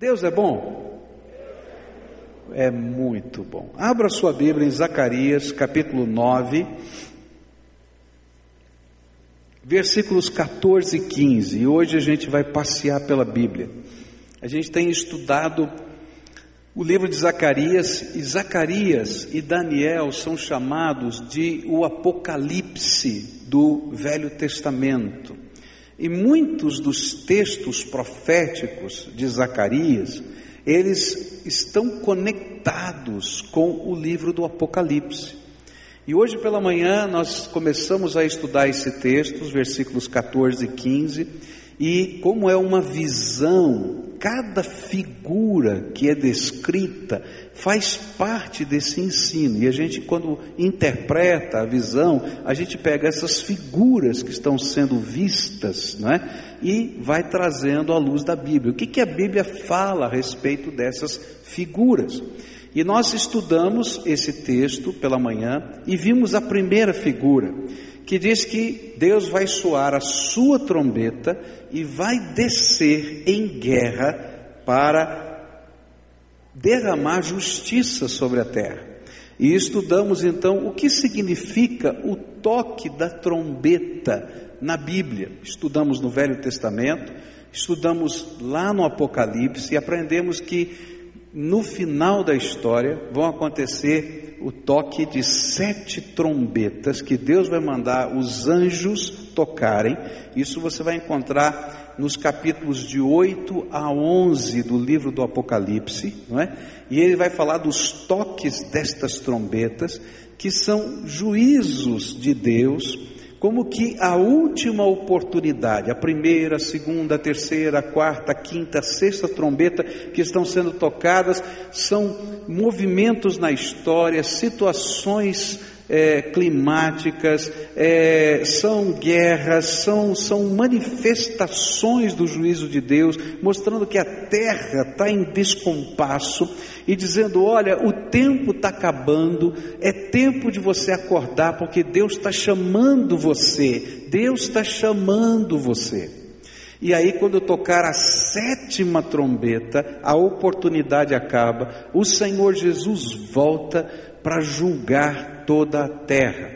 Deus é bom? É muito bom. Abra sua Bíblia em Zacarias, capítulo 9, versículos 14 e 15. E hoje a gente vai passear pela Bíblia. A gente tem estudado o livro de Zacarias, e Zacarias e Daniel são chamados de o Apocalipse do Velho Testamento. E muitos dos textos proféticos de Zacarias, eles estão conectados com o livro do Apocalipse. E hoje pela manhã nós começamos a estudar esse texto, os versículos 14 e 15, e como é uma visão cada figura que é descrita faz parte desse ensino. E a gente, quando interpreta a visão, a gente pega essas figuras que estão sendo vistas, né? E vai trazendo à luz da Bíblia. O que, que a Bíblia fala a respeito dessas figuras? E nós estudamos esse texto pela manhã e vimos a primeira figura, que diz que Deus vai soar a sua trombeta e vai descer em guerra para derramar justiça sobre a terra. E estudamos então o que significa o toque da trombeta na Bíblia. Estudamos no Velho Testamento, estudamos lá no Apocalipse e aprendemos que no final da história vão acontecer o toque de sete trombetas que Deus vai mandar os anjos tocarem. Isso você vai encontrar nos capítulos de 8 a 11 do livro do Apocalipse, não é? E ele vai falar dos toques destas trombetas, que são juízos de Deus como que a última oportunidade, a primeira, a segunda, a terceira, a quarta, a quinta, a sexta trombeta que estão sendo tocadas, são movimentos na história, situações é, climáticas, é, são guerras, são, são manifestações do juízo de Deus, mostrando que a terra está em descompasso e dizendo: olha, o tempo está acabando, é tempo de você acordar, porque Deus está chamando você, Deus está chamando você. E aí, quando tocar a sétima trombeta, a oportunidade acaba, o Senhor Jesus volta para julgar toda a terra.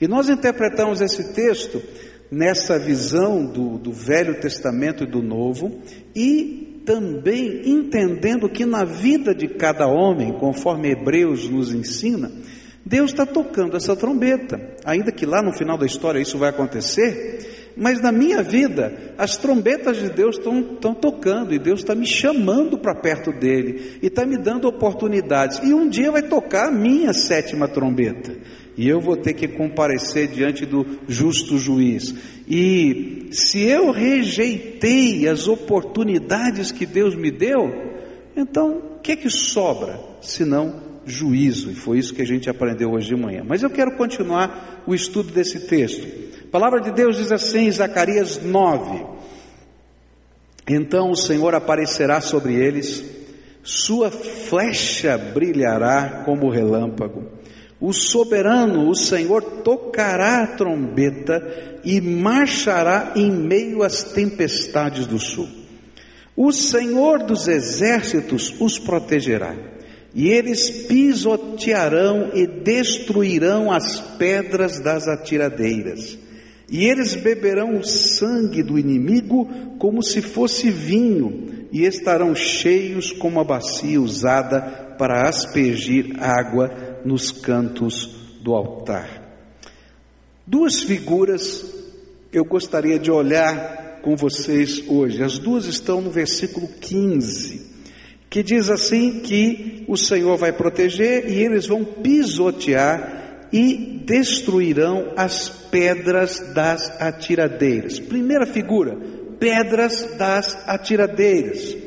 E nós interpretamos esse texto nessa visão do, do Velho Testamento e do Novo, e também entendendo que na vida de cada homem, conforme Hebreus nos ensina, Deus está tocando essa trombeta, ainda que lá no final da história isso vai acontecer, mas na minha vida, as trombetas de Deus estão tocando, e Deus está me chamando para perto dele, e está me dando oportunidades, e um dia vai tocar a minha sétima trombeta, e eu vou ter que comparecer diante do justo juiz. E se eu rejeitei as oportunidades que Deus me deu, então o que é que sobra, senão juízo? E foi isso que a gente aprendeu hoje de manhã. Mas eu quero continuar o estudo desse texto. A palavra de Deus diz assim em Zacarias 9: Então o Senhor aparecerá sobre eles, sua flecha brilhará como relâmpago o soberano, o Senhor, tocará a trombeta e marchará em meio às tempestades do sul. O Senhor dos exércitos os protegerá, e eles pisotearão e destruirão as pedras das atiradeiras. E eles beberão o sangue do inimigo como se fosse vinho, e estarão cheios como a bacia usada para aspergir água nos cantos do altar. Duas figuras eu gostaria de olhar com vocês hoje. As duas estão no versículo 15, que diz assim que o Senhor vai proteger e eles vão pisotear e destruirão as pedras das atiradeiras. Primeira figura, pedras das atiradeiras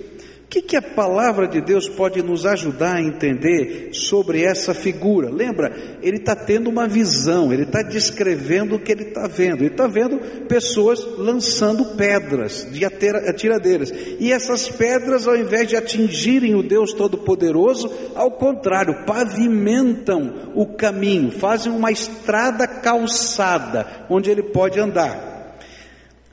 que, que a palavra de Deus pode nos ajudar a entender sobre essa figura? Lembra, ele está tendo uma visão, ele está descrevendo o que ele está vendo. Ele está vendo pessoas lançando pedras de atiradeiras. E essas pedras, ao invés de atingirem o Deus Todo-Poderoso, ao contrário, pavimentam o caminho, fazem uma estrada calçada onde ele pode andar.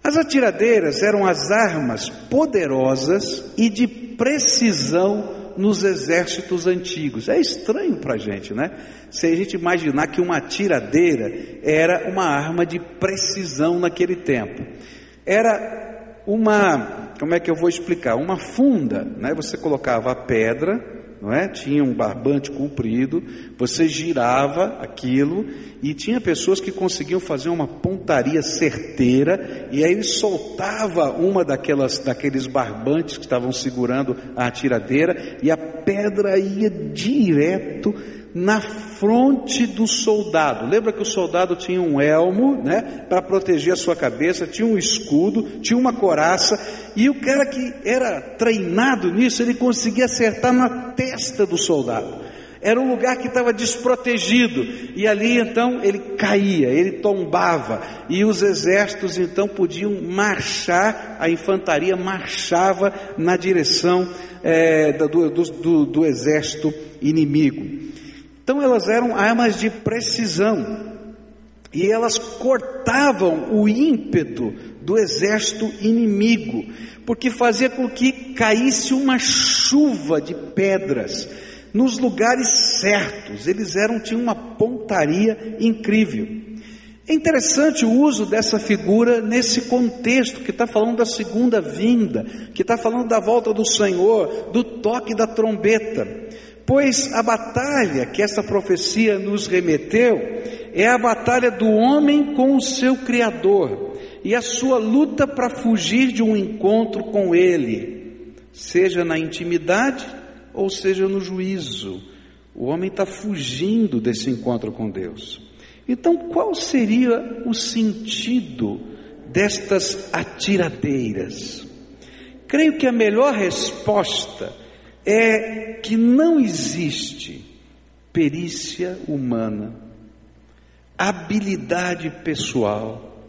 As atiradeiras eram as armas poderosas e de precisão nos exércitos antigos. É estranho para a gente, né? Se a gente imaginar que uma tiradeira era uma arma de precisão naquele tempo. Era uma, como é que eu vou explicar? Uma funda, né? Você colocava a pedra não é? Tinha um barbante comprido, você girava aquilo e tinha pessoas que conseguiam fazer uma pontaria certeira e aí ele soltava uma daquelas daqueles barbantes que estavam segurando a atiradeira e a pedra ia direto na fronte do soldado. Lembra que o soldado tinha um elmo, né, para proteger a sua cabeça, tinha um escudo, tinha uma coraça, e o cara que era treinado nisso, ele conseguia acertar na testa do soldado. Era um lugar que estava desprotegido, e ali então ele caía, ele tombava, e os exércitos então podiam marchar, a infantaria marchava na direção é, do, do, do, do exército inimigo. Então elas eram armas de precisão. E elas cortavam o ímpeto do exército inimigo, porque fazia com que caísse uma chuva de pedras nos lugares certos. Eles eram tinham uma pontaria incrível. É interessante o uso dessa figura nesse contexto que está falando da segunda vinda, que está falando da volta do Senhor, do toque da trombeta. Pois a batalha que essa profecia nos remeteu é a batalha do homem com o seu Criador e a sua luta para fugir de um encontro com Ele, seja na intimidade ou seja no juízo. O homem está fugindo desse encontro com Deus. Então, qual seria o sentido destas atiradeiras? Creio que a melhor resposta é que não existe perícia humana, habilidade pessoal,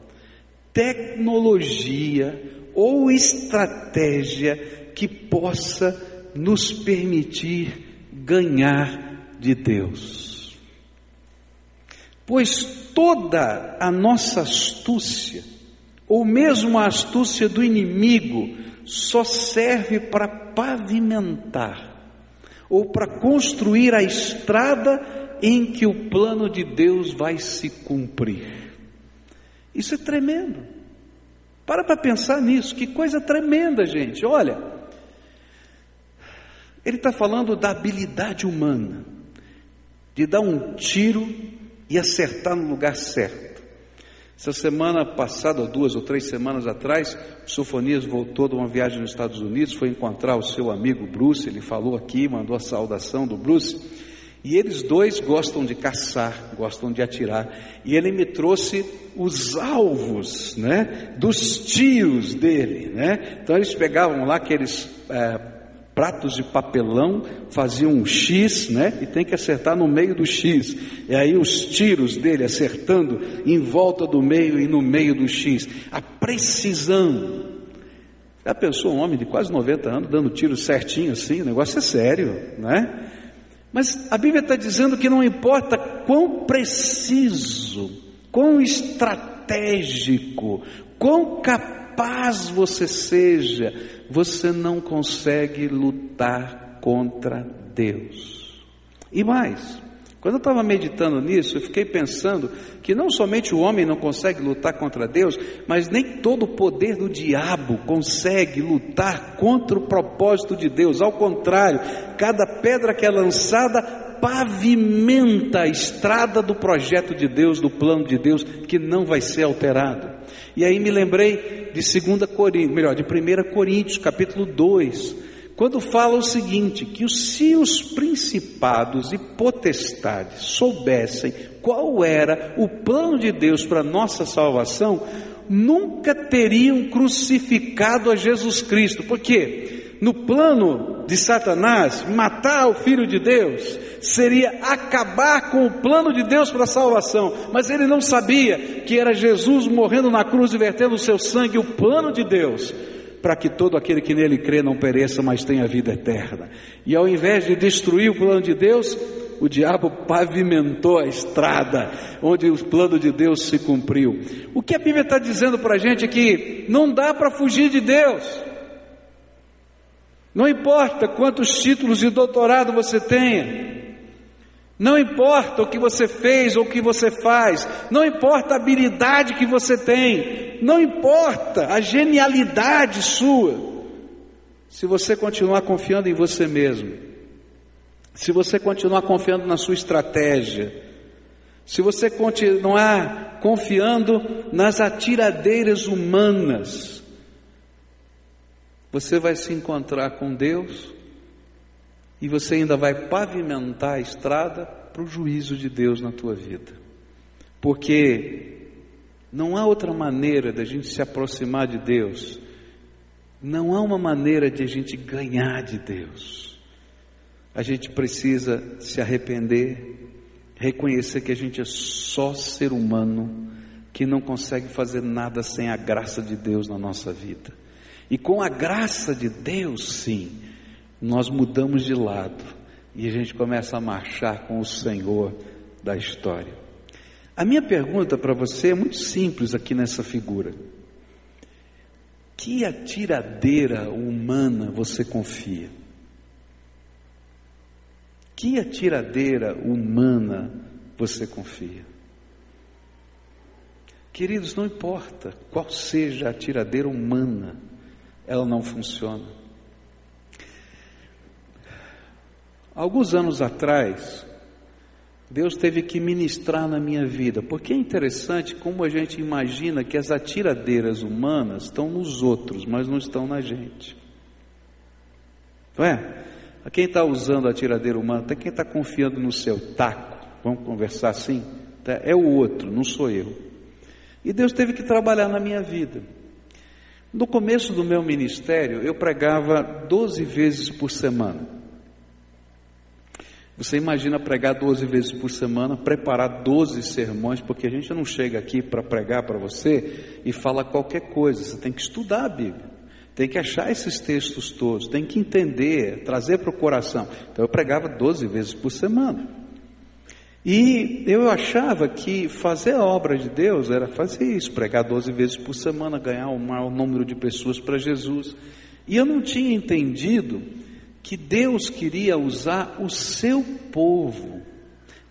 tecnologia ou estratégia que possa nos permitir ganhar de Deus. Pois toda a nossa astúcia, ou mesmo a astúcia do inimigo, só serve para pavimentar ou para construir a estrada em que o plano de Deus vai se cumprir. Isso é tremendo. Para para pensar nisso, que coisa tremenda, gente. Olha, ele está falando da habilidade humana, de dar um tiro e acertar no lugar certo. Essa semana passada, duas ou três semanas atrás, o Sofonias voltou de uma viagem nos Estados Unidos, foi encontrar o seu amigo Bruce, ele falou aqui, mandou a saudação do Bruce, e eles dois gostam de caçar, gostam de atirar, e ele me trouxe os alvos, né, dos tios dele, né, então eles pegavam lá aqueles é, pratos de papelão, faziam um X, né? E tem que acertar no meio do X. E aí os tiros dele acertando em volta do meio e no meio do X. A precisão. Já pensou um homem de quase 90 anos dando tiro certinho assim? O negócio é sério, né? Mas a Bíblia está dizendo que não importa quão preciso, quão estratégico, quão capaz você seja, você não consegue lutar contra Deus. E mais, quando eu estava meditando nisso, eu fiquei pensando que não somente o homem não consegue lutar contra Deus, mas nem todo o poder do diabo consegue lutar contra o propósito de Deus. Ao contrário, cada pedra que é lançada pavimenta a estrada do projeto de Deus, do plano de Deus, que não vai ser alterado. E aí me lembrei de 2 Coríntios, melhor, de 1 Coríntios, capítulo 2, quando fala o seguinte: que se os principados e potestades soubessem qual era o plano de Deus para a nossa salvação, nunca teriam crucificado a Jesus Cristo. Por quê? no plano de Satanás, matar o Filho de Deus, seria acabar com o plano de Deus para a salvação, mas ele não sabia que era Jesus morrendo na cruz e vertendo o seu sangue, o plano de Deus, para que todo aquele que nele crê não pereça, mas tenha vida eterna. E ao invés de destruir o plano de Deus, o diabo pavimentou a estrada onde o plano de Deus se cumpriu. O que a Bíblia está dizendo para a gente é que não dá para fugir de Deus. Não importa quantos títulos de doutorado você tenha. Não importa o que você fez ou o que você faz, não importa a habilidade que você tem, não importa a genialidade sua, se você continuar confiando em você mesmo, se você continuar confiando na sua estratégia, se você continuar confiando nas atiradeiras humanas, você vai se encontrar com Deus e você ainda vai pavimentar a estrada para o juízo de Deus na tua vida. Porque não há outra maneira da gente se aproximar de Deus não há uma maneira de a gente ganhar de Deus. A gente precisa se arrepender, reconhecer que a gente é só ser humano, que não consegue fazer nada sem a graça de Deus na nossa vida. E com a graça de Deus, sim, nós mudamos de lado e a gente começa a marchar com o Senhor da história. A minha pergunta para você é muito simples aqui nessa figura. Que atiradeira humana você confia? Que atiradeira humana você confia? Queridos, não importa qual seja a atiradeira humana, ela não funciona. Alguns anos atrás, Deus teve que ministrar na minha vida, porque é interessante como a gente imagina que as atiradeiras humanas estão nos outros, mas não estão na gente. Não é? A quem está usando a tiradeira humana, até quem está confiando no seu taco, vamos conversar assim? Tá? É o outro, não sou eu. E Deus teve que trabalhar na minha vida. No começo do meu ministério, eu pregava 12 vezes por semana. Você imagina pregar 12 vezes por semana, preparar 12 sermões, porque a gente não chega aqui para pregar para você e fala qualquer coisa, você tem que estudar a Bíblia, tem que achar esses textos todos, tem que entender, trazer para o coração. Então eu pregava 12 vezes por semana. E eu achava que fazer a obra de Deus era fazer isso, pregar 12 vezes por semana, ganhar o maior número de pessoas para Jesus. E eu não tinha entendido que Deus queria usar o seu povo,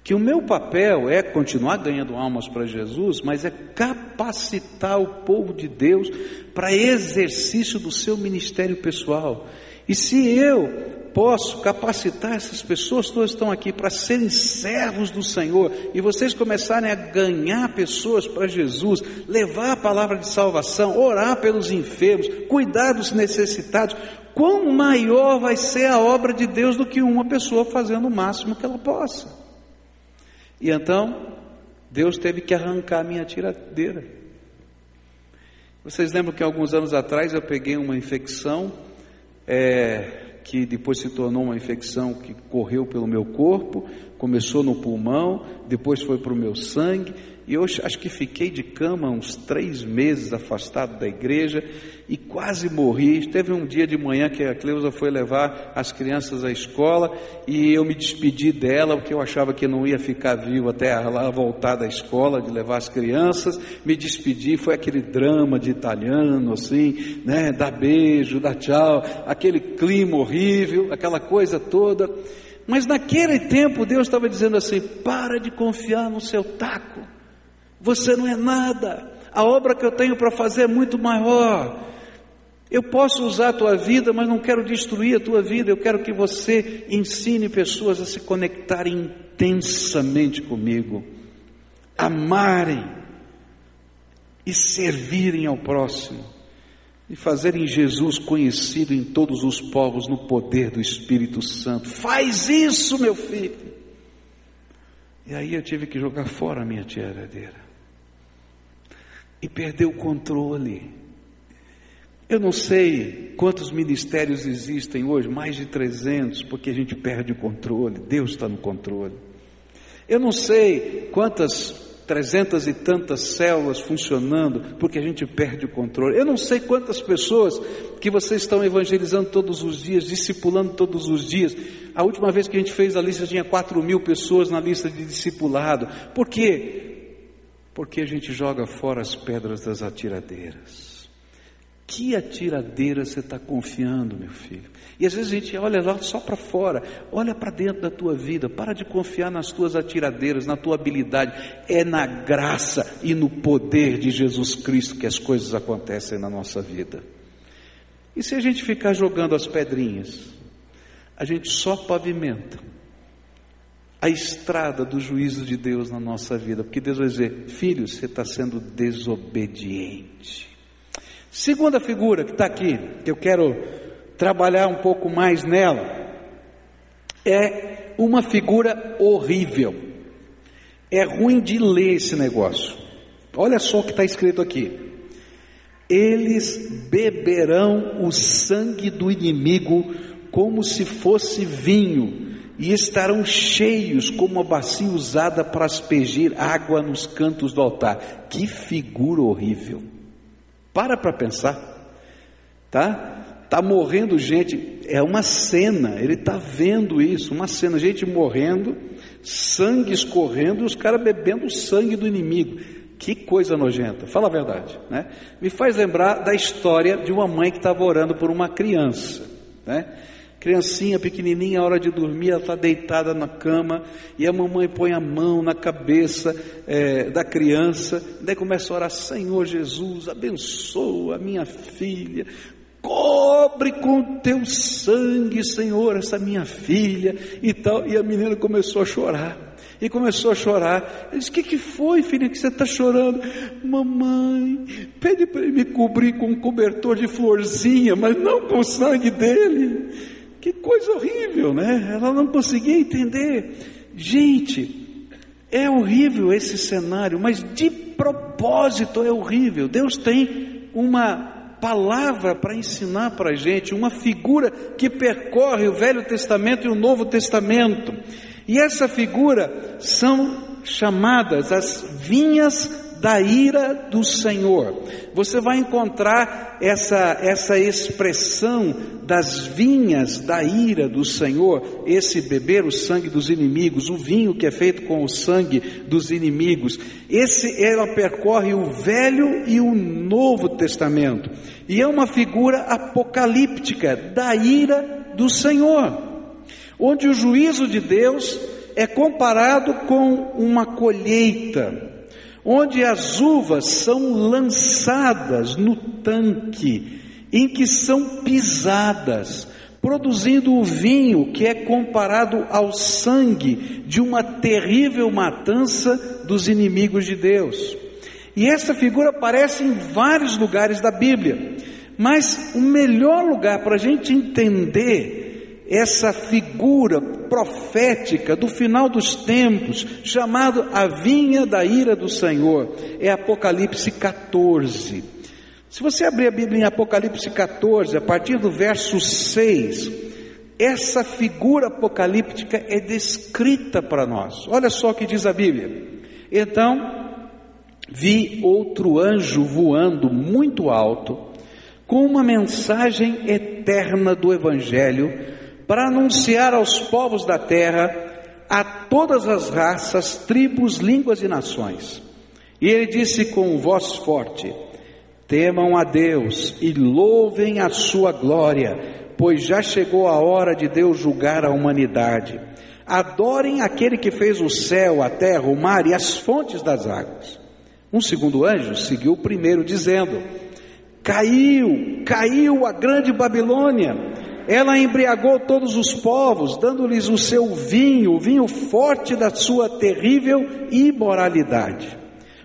que o meu papel é continuar ganhando almas para Jesus, mas é capacitar o povo de Deus para exercício do seu ministério pessoal. E se eu posso capacitar essas pessoas que estão aqui para serem servos do Senhor e vocês começarem a ganhar pessoas para Jesus, levar a palavra de salvação, orar pelos enfermos, cuidar dos necessitados, quão maior vai ser a obra de Deus do que uma pessoa fazendo o máximo que ela possa. E então, Deus teve que arrancar a minha tiradeira. Vocês lembram que alguns anos atrás eu peguei uma infecção, é, que depois se tornou uma infecção que correu pelo meu corpo, começou no pulmão, depois foi para o meu sangue, e eu acho que fiquei de cama uns três meses afastado da igreja e quase morri. Teve um dia de manhã que a Cleusa foi levar as crianças à escola e eu me despedi dela, porque eu achava que não ia ficar vivo até ela voltar da escola, de levar as crianças. Me despedi, foi aquele drama de italiano, assim, né? Dar beijo, dar tchau, aquele clima horrível, aquela coisa toda. Mas naquele tempo Deus estava dizendo assim: para de confiar no seu taco. Você não é nada. A obra que eu tenho para fazer é muito maior. Eu posso usar a tua vida, mas não quero destruir a tua vida. Eu quero que você ensine pessoas a se conectarem intensamente comigo, amarem e servirem ao próximo e fazerem Jesus conhecido em todos os povos no poder do Espírito Santo. Faz isso, meu filho. E aí eu tive que jogar fora a minha tiradeira e perdeu o controle. Eu não sei quantos ministérios existem hoje, mais de 300, porque a gente perde o controle, Deus está no controle. Eu não sei quantas trezentas e tantas células funcionando, porque a gente perde o controle. Eu não sei quantas pessoas que vocês estão evangelizando todos os dias, discipulando todos os dias. A última vez que a gente fez a lista tinha 4 mil pessoas na lista de discipulado. Por quê? Porque a gente joga fora as pedras das atiradeiras. Que atiradeira você está confiando, meu filho? E às vezes a gente olha lá só para fora, olha para dentro da tua vida, para de confiar nas tuas atiradeiras, na tua habilidade. É na graça e no poder de Jesus Cristo que as coisas acontecem na nossa vida. E se a gente ficar jogando as pedrinhas, a gente só pavimenta a estrada do juízo de Deus na nossa vida, porque Deus vai dizer: filho, você está sendo desobediente. Segunda figura que está aqui, que eu quero trabalhar um pouco mais nela, é uma figura horrível. É ruim de ler esse negócio. Olha só o que está escrito aqui. Eles beberão o sangue do inimigo como se fosse vinho, e estarão cheios como uma bacia usada para aspergir água nos cantos do altar. Que figura horrível. Para para pensar, tá? Tá morrendo gente, é uma cena, ele está vendo isso, uma cena, gente morrendo, sangue escorrendo e os caras bebendo o sangue do inimigo. Que coisa nojenta, fala a verdade, né? Me faz lembrar da história de uma mãe que estava orando por uma criança, né? Criancinha pequenininha, a hora de dormir, ela está deitada na cama e a mamãe põe a mão na cabeça é, da criança, daí começa a orar: Senhor Jesus, abençoa a minha filha, cobre com teu sangue, Senhor, essa minha filha e tal. E a menina começou a chorar. E começou a chorar. Ele disse: O que, que foi, filha, que você está chorando? Mamãe, pede para ele me cobrir com um cobertor de florzinha, mas não com o sangue dele. Que coisa horrível, né? Ela não conseguia entender. Gente, é horrível esse cenário, mas de propósito é horrível. Deus tem uma palavra para ensinar para a gente, uma figura que percorre o Velho Testamento e o Novo Testamento. E essa figura são chamadas as vinhas da ira do Senhor. Você vai encontrar essa, essa expressão das vinhas da ira do Senhor, esse beber o sangue dos inimigos, o vinho que é feito com o sangue dos inimigos. Esse ela percorre o Velho e o Novo Testamento. E é uma figura apocalíptica da ira do Senhor, onde o juízo de Deus é comparado com uma colheita onde as uvas são lançadas no tanque, em que são pisadas, produzindo o vinho que é comparado ao sangue de uma terrível matança dos inimigos de Deus. E essa figura aparece em vários lugares da Bíblia, mas o melhor lugar para a gente entender essa figura profética do final dos tempos, chamado a vinha da ira do Senhor, é Apocalipse 14. Se você abrir a Bíblia em Apocalipse 14, a partir do verso 6, essa figura apocalíptica é descrita para nós. Olha só o que diz a Bíblia. Então, vi outro anjo voando muito alto, com uma mensagem eterna do Evangelho para anunciar aos povos da terra, a todas as raças, tribos, línguas e nações. E ele disse com voz forte: Temam a Deus e louvem a sua glória, pois já chegou a hora de Deus julgar a humanidade. Adorem aquele que fez o céu, a terra, o mar e as fontes das águas. Um segundo anjo seguiu o primeiro, dizendo: Caiu, caiu a grande Babilônia ela embriagou todos os povos, dando-lhes o seu vinho, o vinho forte da sua terrível imoralidade.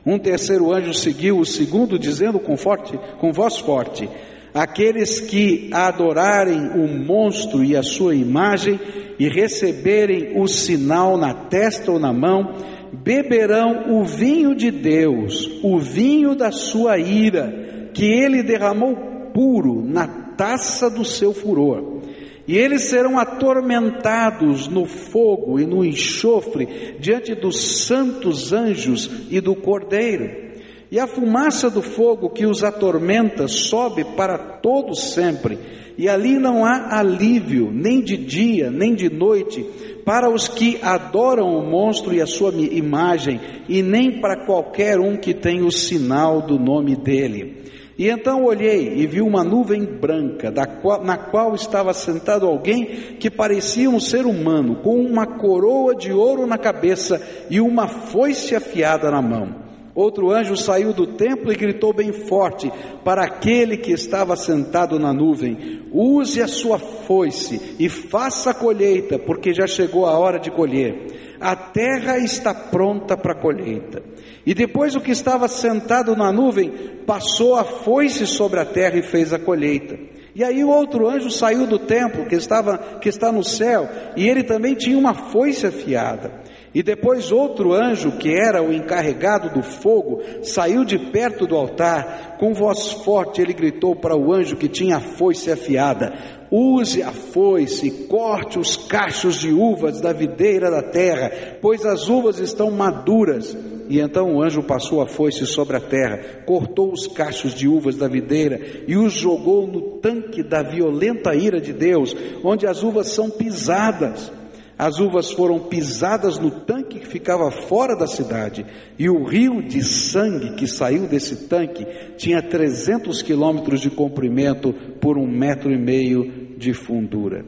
Um terceiro anjo seguiu o segundo, dizendo com, forte, com voz forte: Aqueles que adorarem o monstro e a sua imagem e receberem o sinal na testa ou na mão, beberão o vinho de Deus, o vinho da sua ira, que ele derramou puro na taça do seu furor. E eles serão atormentados no fogo e no enxofre diante dos santos anjos e do cordeiro. E a fumaça do fogo que os atormenta sobe para todos sempre, e ali não há alívio, nem de dia, nem de noite, para os que adoram o monstro e a sua imagem, e nem para qualquer um que tem o sinal do nome dele E então olhei e vi uma nuvem branca, qual, na qual estava sentado alguém que parecia um ser humano, com uma coroa de ouro na cabeça e uma foice afiada na mão. Outro anjo saiu do templo e gritou bem forte para aquele que estava sentado na nuvem: Use a sua foice e faça a colheita, porque já chegou a hora de colher. A terra está pronta para a colheita. E depois o que estava sentado na nuvem passou a foice sobre a terra e fez a colheita. E aí o outro anjo saiu do templo que estava que está no céu, e ele também tinha uma foice afiada. E depois outro anjo, que era o encarregado do fogo, saiu de perto do altar, com voz forte ele gritou para o anjo que tinha a foice afiada: Use a foice, corte os cachos de uvas da videira da terra, pois as uvas estão maduras. E então o anjo passou a foice sobre a terra, cortou os cachos de uvas da videira e os jogou no tanque da violenta ira de Deus, onde as uvas são pisadas. As uvas foram pisadas no tanque que ficava fora da cidade, e o rio de sangue que saiu desse tanque tinha 300 quilômetros de comprimento por um metro e meio de fundura.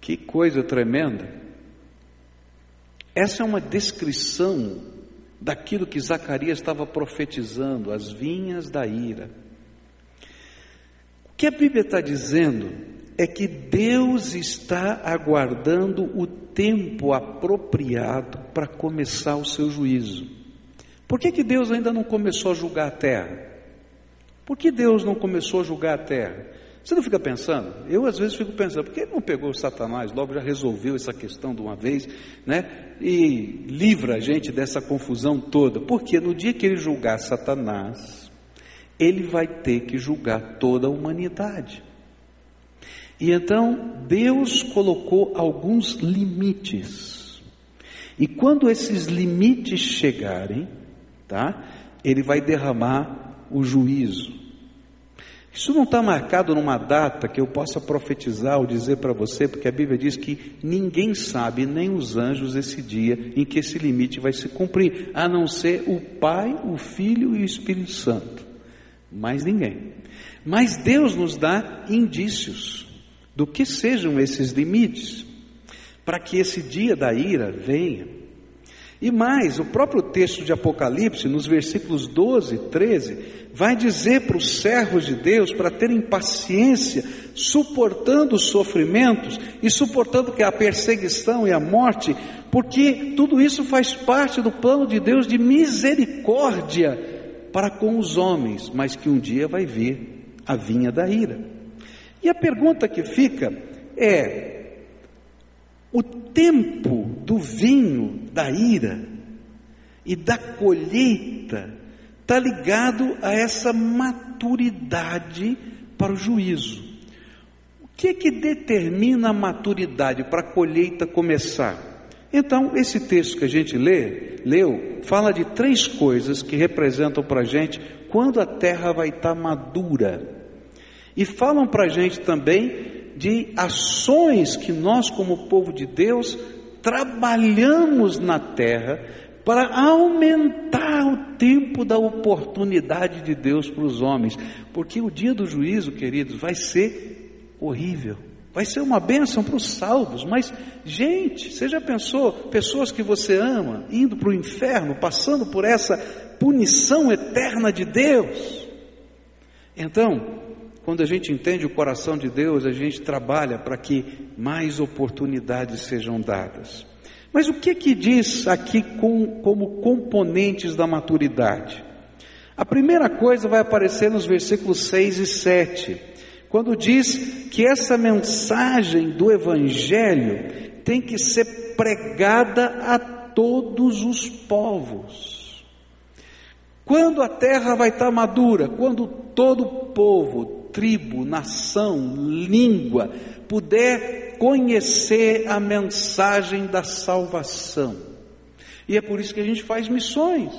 Que coisa tremenda! Essa é uma descrição daquilo que Zacarias estava profetizando, as vinhas da ira. O que a Bíblia está dizendo é que Deus está aguardando o tempo apropriado para começar o seu juízo. Por que, que Deus ainda não começou a julgar a terra? Por que Deus não começou a julgar a terra? Você não fica pensando? Eu às vezes fico pensando, por que ele não pegou Satanás, logo já resolveu essa questão de uma vez, né? E livra a gente dessa confusão toda. Porque no dia que ele julgar Satanás, ele vai ter que julgar toda a humanidade. E então Deus colocou alguns limites. E quando esses limites chegarem, tá? Ele vai derramar o juízo. Isso não está marcado numa data que eu possa profetizar ou dizer para você, porque a Bíblia diz que ninguém sabe, nem os anjos, esse dia em que esse limite vai se cumprir, a não ser o Pai, o Filho e o Espírito Santo. Mais ninguém. Mas Deus nos dá indícios do que sejam esses limites, para que esse dia da ira venha. E mais, o próprio texto de Apocalipse, nos versículos 12 e 13, vai dizer para os servos de Deus para terem paciência, suportando os sofrimentos e suportando que a perseguição e a morte, porque tudo isso faz parte do plano de Deus de misericórdia para com os homens, mas que um dia vai vir a vinha da ira. E a pergunta que fica é: o tempo do vinho da ira e da colheita está ligado a essa maturidade para o juízo. O que é que determina a maturidade para a colheita começar? Então, esse texto que a gente lê, leu, fala de três coisas que representam para a gente quando a terra vai estar madura. E falam para a gente também de ações que nós, como povo de Deus, trabalhamos na terra para aumentar o tempo da oportunidade de Deus para os homens, porque o dia do juízo, queridos, vai ser horrível. Vai ser uma bênção para os salvos, mas, gente, você já pensou, pessoas que você ama, indo para o inferno, passando por essa punição eterna de Deus? Então, quando a gente entende o coração de Deus, a gente trabalha para que mais oportunidades sejam dadas. Mas o que que diz aqui com, como componentes da maturidade? A primeira coisa vai aparecer nos versículos 6 e 7, quando diz que essa mensagem do Evangelho tem que ser pregada a todos os povos. Quando a terra vai estar madura, quando todo povo, tribo, nação, língua, puder conhecer a mensagem da salvação. E é por isso que a gente faz missões.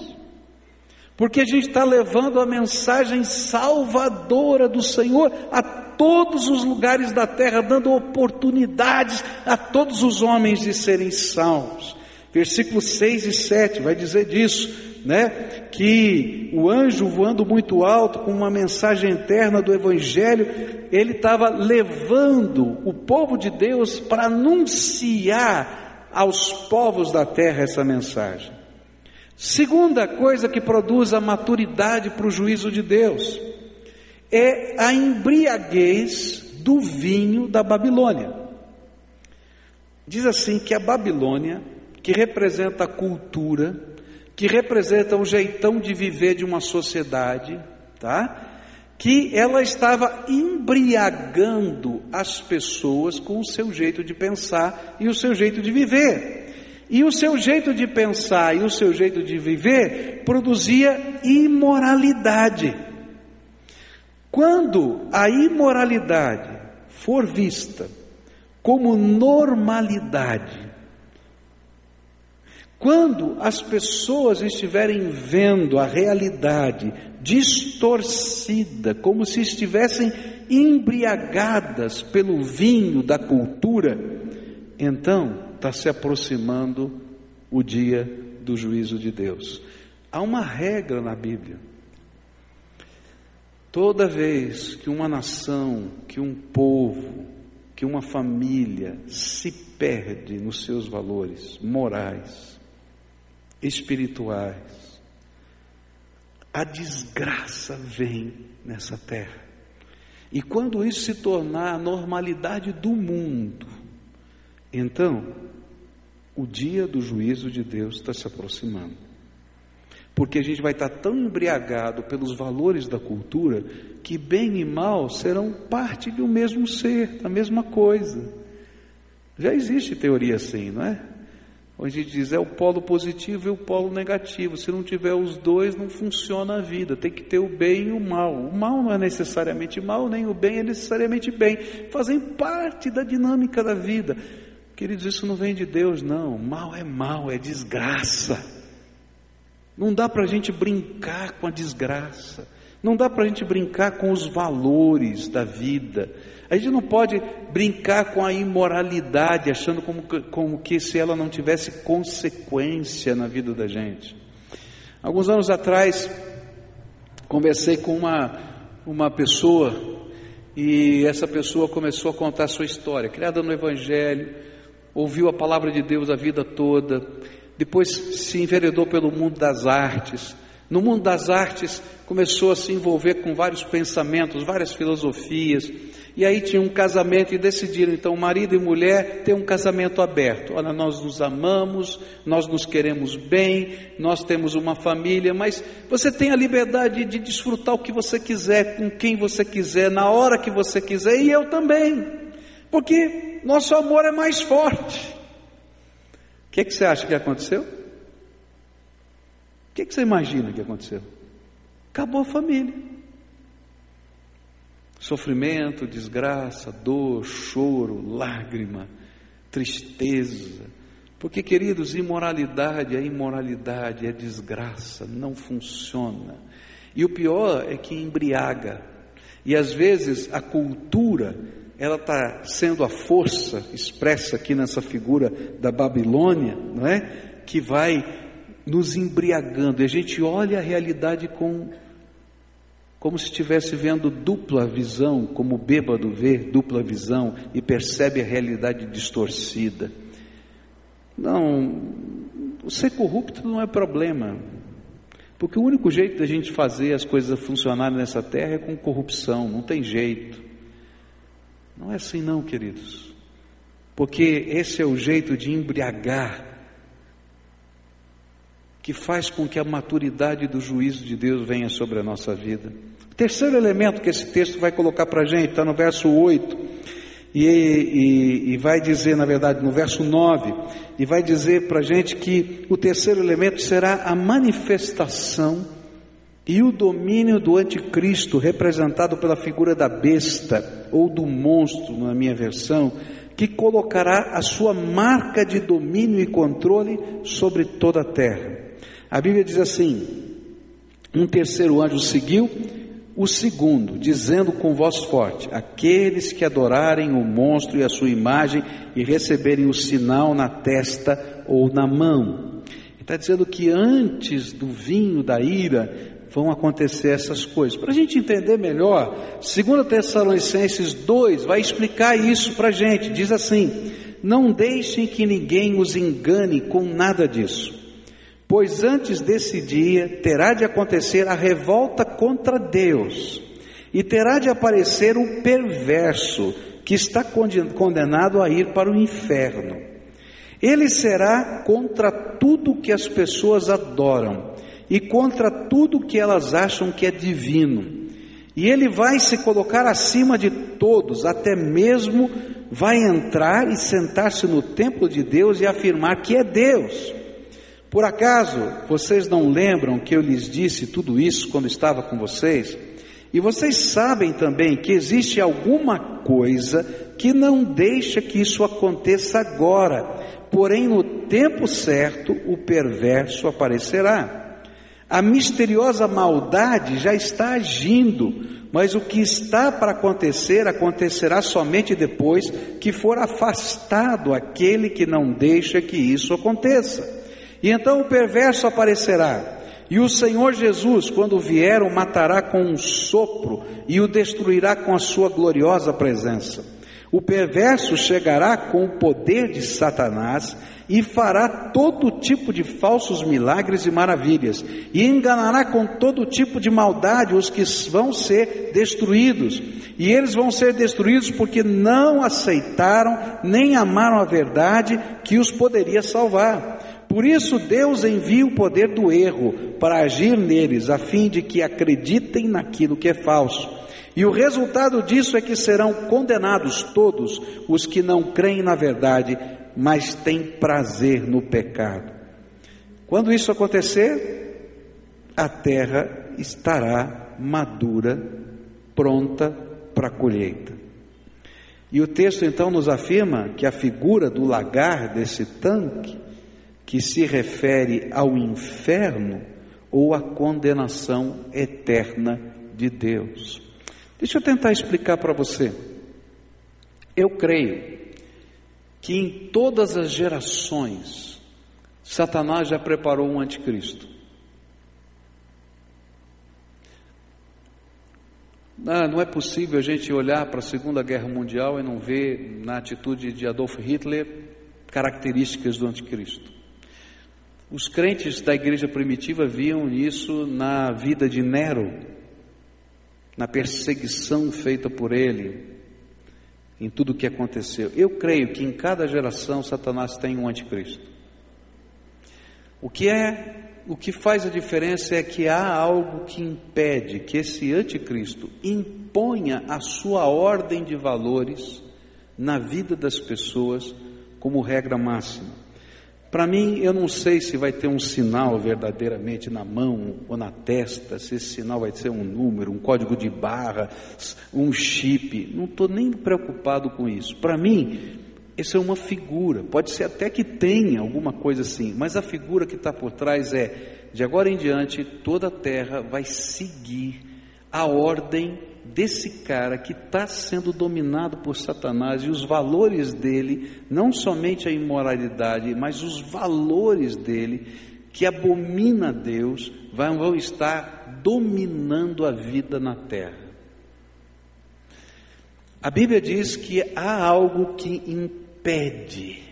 Porque a gente está levando a mensagem salvadora do Senhor a todos os lugares da terra, dando oportunidades a todos os homens de serem salvos. Versículos 6 e 7 vai dizer disso, né? Que o anjo voando muito alto com uma mensagem eterna do evangelho, ele estava levando o povo de Deus para anunciar aos povos da terra essa mensagem. Segunda coisa que produz a maturidade para o juízo de Deus é a embriaguez do vinho da Babilônia. Diz assim que a Babilônia, que representa a cultura, que representa o jeitão de viver de uma sociedade, tá? Que ela estava embriagando as pessoas com o seu jeito de pensar e o seu jeito de viver. E o seu jeito de pensar e o seu jeito de viver produzia imoralidade. Quando a imoralidade for vista como normalidade, quando as pessoas estiverem vendo a realidade distorcida, como se estivessem embriagadas pelo vinho da cultura, então está se aproximando o dia do juízo de Deus. Há uma regra na Bíblia. Toda vez que uma nação, que um povo, que uma família se perde nos seus valores morais, espirituais, a desgraça vem nessa terra. E quando isso se tornar a normalidade do mundo, então o dia do juízo de Deus está se aproximando. Porque a gente vai estar tão embriagado pelos valores da cultura que bem e mal serão parte de um mesmo ser, da mesma coisa. Já existe teoria assim, não é? Onde diz é o polo positivo e o polo negativo. Se não tiver os dois, não funciona a vida. Tem que ter o bem e o mal. O mal não é necessariamente mal, nem o bem é necessariamente bem. Fazem parte da dinâmica da vida. Queridos, isso não vem de Deus, não. Mal é mal, é desgraça. Não dá para a gente brincar com a desgraça. Não dá para a gente brincar com os valores da vida. A gente não pode brincar com a imoralidade, achando como, como que se ela não tivesse consequência na vida da gente. Alguns anos atrás, conversei com uma, uma pessoa e essa pessoa começou a contar a sua história, criada no Evangelho, ouviu a palavra de Deus a vida toda, depois se enveredou pelo mundo das artes. No mundo das artes começou a se envolver com vários pensamentos, várias filosofias. E aí tinha um casamento e decidiram então marido e mulher ter um casamento aberto. Olha, nós nos amamos, nós nos queremos bem, nós temos uma família, mas você tem a liberdade de desfrutar o que você quiser, com quem você quiser, na hora que você quiser, e eu também. Porque nosso amor é mais forte. O que, é que você acha que aconteceu? O que, que você imagina que aconteceu? Acabou a família. Sofrimento, desgraça, dor, choro, lágrima, tristeza. Porque, queridos, imoralidade é imoralidade, é desgraça, não funciona. E o pior é que embriaga. E às vezes a cultura ela está sendo a força expressa aqui nessa figura da Babilônia, não é? Que vai nos embriagando. E a gente olha a realidade com como se estivesse vendo dupla visão, como o bêbado vê dupla visão e percebe a realidade distorcida. Não, ser corrupto não é problema, porque o único jeito da gente fazer as coisas funcionarem nessa terra é com corrupção, não tem jeito. Não é assim, não, queridos. Porque esse é o jeito de embriagar, que faz com que a maturidade do juízo de Deus venha sobre a nossa vida. terceiro elemento que esse texto vai colocar para a gente, está no verso 8, e, e, e, vai dizer, na verdade, no verso 9, e vai dizer para a gente que o terceiro elemento será a manifestação e o domínio do anticristo, representado pela figura da besta ou do monstro, na minha versão, que colocará a sua marca de domínio e controle sobre toda a terra. A Bíblia diz assim: um terceiro anjo seguiu, O segundo, dizendo com voz forte: Aqueles que adorarem o monstro e a sua imagem e receberem o sinal na testa ou na mão. Está dizendo que antes do vinho da ira vão acontecer essas coisas. Para a gente entender melhor, 2 Tessalonicenses 2 vai explicar isso para a gente. Diz assim: Não deixem que ninguém os engane com nada disso Pois antes desse dia terá de acontecer a revolta contra Deus, e terá de aparecer o perverso, que está condenado a ir para o inferno. Ele será contra tudo que as pessoas adoram e contra tudo que elas acham que é divino. E ele vai se colocar acima de todos, até mesmo vai entrar e sentar-se no templo de Deus e afirmar que é Deus. Por acaso vocês não lembram que eu lhes disse tudo isso quando estava com vocês? E vocês sabem também que existe alguma coisa que não deixa que isso aconteça agora, porém no tempo certo o perverso aparecerá. A misteriosa maldade já está agindo, mas o que está para acontecer acontecerá somente depois que for afastado aquele que não deixa que isso aconteça. E então o perverso aparecerá, e o Senhor Jesus, quando vier, o matará com um sopro e o destruirá com a sua gloriosa presença. O perverso chegará com o poder de Satanás e fará todo tipo de falsos milagres e maravilhas, e enganará com todo tipo de maldade os que vão ser destruídos. E eles vão ser destruídos porque não aceitaram nem amaram a verdade que os poderia salvar. Por isso Deus envia o poder do erro para agir neles, a fim de que acreditem naquilo que é falso. E o resultado disso é que serão condenados todos os que não creem na verdade, mas têm prazer no pecado. Quando isso acontecer, a terra estará madura, pronta para a colheita. E o texto então nos afirma que a figura do lagar desse tanque que se refere ao inferno ou à condenação eterna de Deus. Deixa eu tentar explicar para você. Eu creio que em todas as gerações, Satanás já preparou um anticristo. Ah, não é possível a gente olhar para a Segunda Guerra Mundial e não ver na atitude de Adolf Hitler características do anticristo. Os crentes da igreja primitiva viam isso na vida de Nero, na perseguição feita por ele, em tudo o que aconteceu. Eu creio que em cada geração Satanás tem um anticristo. O que é, o que faz a diferença é que há algo que impede que esse anticristo imponha a sua ordem de valores na vida das pessoas como regra máxima. Para mim, eu não sei se vai ter um sinal verdadeiramente na mão ou na testa, se esse sinal vai ser um número, um código de barra, um chip. Não estou nem preocupado com isso. Para mim, isso é uma figura. Pode ser até que tenha alguma coisa assim, mas a figura que está por trás é: de agora em diante, toda a terra vai seguir a ordem desse cara que está sendo dominado por Satanás e os valores dele, não somente a imoralidade, mas os valores dele, que abomina Deus, vão estar dominando a vida na terra. A Bíblia diz que há algo que impede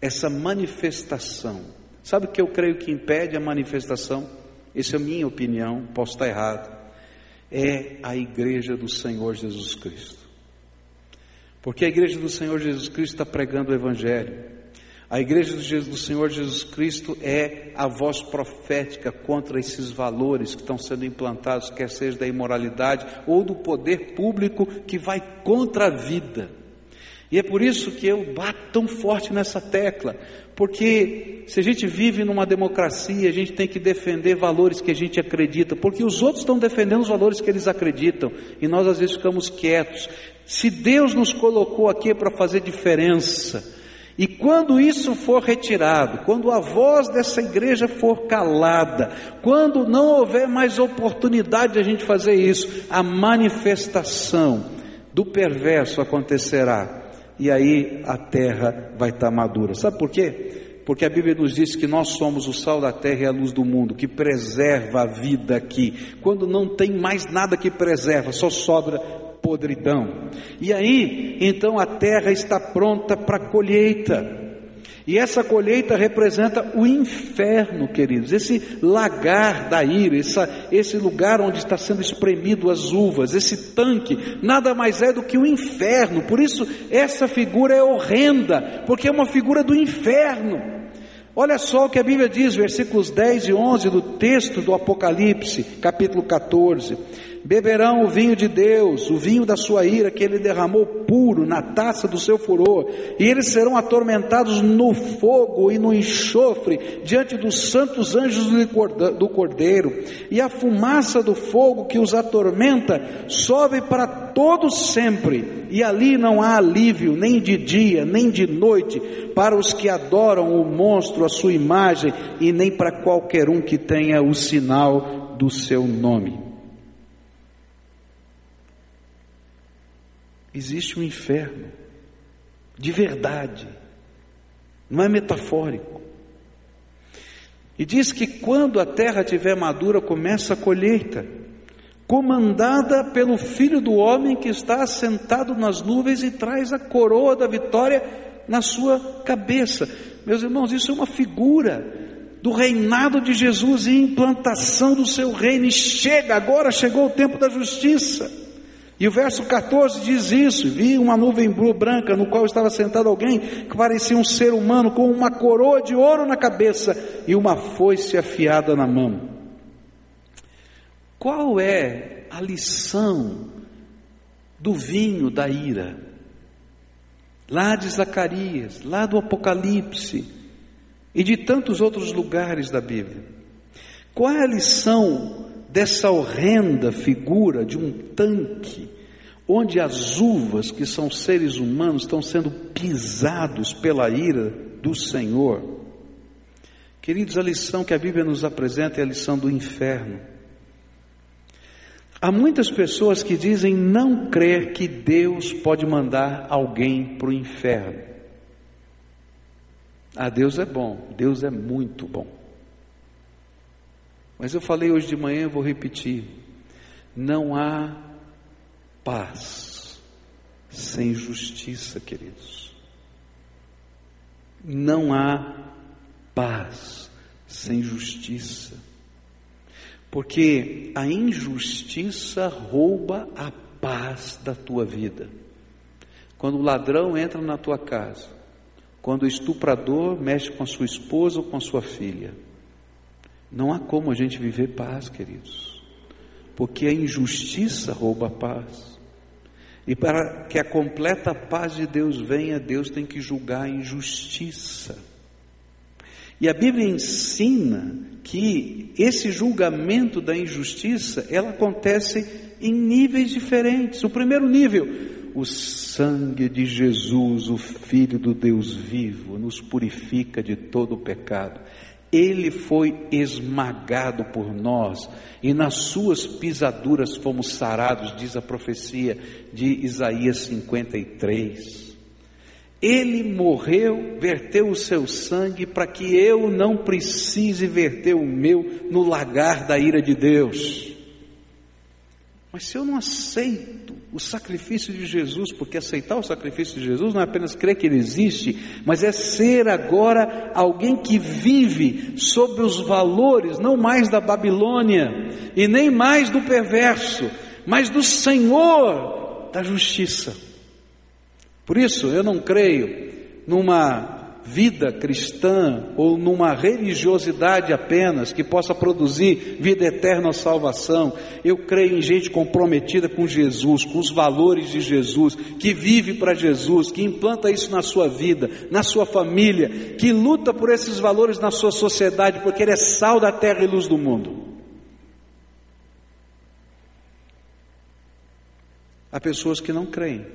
essa manifestação. Sabe o que eu creio que impede a manifestação? Essa é a minha opinião, posso estar errado é a igreja do Senhor Jesus Cristo. Porque a igreja do Senhor Jesus Cristo está pregando o Evangelho. A igreja do Senhor Jesus Cristo é a voz profética contra esses valores que estão sendo implantados, quer seja da imoralidade ou do poder público que vai contra a vida. E é por isso que eu bato tão forte nessa tecla, porque se a gente vive numa democracia, a gente tem que defender valores que a gente acredita, porque os outros estão defendendo os valores que eles acreditam, e nós às vezes ficamos quietos. Se Deus nos colocou aqui para fazer diferença, E quando isso for retirado, quando a voz dessa igreja for calada, quando não houver mais oportunidade de a gente fazer isso, a manifestação do perverso acontecerá. E aí a terra vai estar madura. Sabe por quê? Porque a Bíblia nos diz que nós somos o sal da terra e a luz do mundo, que preserva a vida aqui. Quando não tem mais nada que preserva, só sobra podridão. E aí, então a terra está pronta para colheita. E essa colheita representa o inferno, queridos, esse lagar da ira, essa, esse lugar onde está sendo espremido as uvas, esse tanque, nada mais é do que o inferno. Por isso, essa figura é horrenda, porque é uma figura do inferno. Olha só o que a Bíblia diz, versículos 10 e 11 do texto do Apocalipse, capítulo 14 beberão o vinho de Deus, o vinho da sua ira que ele derramou puro na taça do seu furor, e eles serão atormentados no fogo e no enxofre diante dos santos anjos do Cordeiro, e a fumaça do fogo que os atormenta sobe para todos sempre, e ali não há alívio nem de dia, nem de noite para os que adoram o monstro, a sua imagem, e nem para qualquer um que tenha o sinal do seu nome. Existe um inferno, de verdade, não é metafórico. E diz que quando a terra estiver madura, começa a colheita, comandada pelo Filho do Homem que está assentado nas nuvens e traz a coroa da vitória na sua cabeça. Meus irmãos, isso é uma figura do reinado de Jesus e implantação do seu reino. E chega, agora chegou o tempo da justiça. E o verso 14 diz isso: Vi uma nuvem branca no qual estava sentado alguém que parecia um ser humano com uma coroa de ouro na cabeça e uma foice afiada na mão. Qual é a lição do vinho da ira? Lá de Zacarias, lá do Apocalipse e de tantos outros lugares da Bíblia. Qual é a lição dessa horrenda figura de um tanque, onde as uvas, que são seres humanos, estão sendo pisados pela ira do Senhor. Queridos, a lição que a Bíblia nos apresenta é a lição do inferno. Há muitas pessoas que dizem não crer que Deus pode mandar alguém para o inferno. Ah, Deus é bom, Deus é muito bom. Mas eu falei hoje de manhã, vou repetir: não há paz sem justiça, queridos. Não há paz sem justiça. Porque a injustiça rouba a paz da tua vida. Quando o ladrão entra na tua casa, quando o estuprador mexe com a sua esposa ou com a sua filha, não há como a gente viver paz, queridos, porque a injustiça rouba a paz. E para que a completa paz de Deus venha, Deus tem que julgar a injustiça. E a Bíblia ensina que esse julgamento da injustiça, ela acontece em níveis diferentes. O primeiro nível, o sangue de Jesus, o Filho do Deus vivo, nos purifica de todo o pecado. Ele foi esmagado por nós e nas suas pisaduras fomos sarados, diz a profecia de Isaías 53. Ele morreu, verteu o seu sangue para que eu não precise verter o meu no lagar da ira de Deus. Mas se eu não aceito o sacrifício de Jesus, porque aceitar o sacrifício de Jesus não é apenas crer que ele existe, mas é ser agora alguém que vive sobre os valores, não mais da Babilônia e nem mais do perverso, mas do Senhor da justiça. Por isso eu não creio numa vida cristã ou numa religiosidade apenas que possa produzir vida eterna ou salvação. Eu creio em gente comprometida com Jesus, com os valores de Jesus, que vive para Jesus, que implanta isso na sua vida, na sua família, que luta por esses valores na sua sociedade, porque ele é sal da terra e luz do mundo. Há pessoas que não creem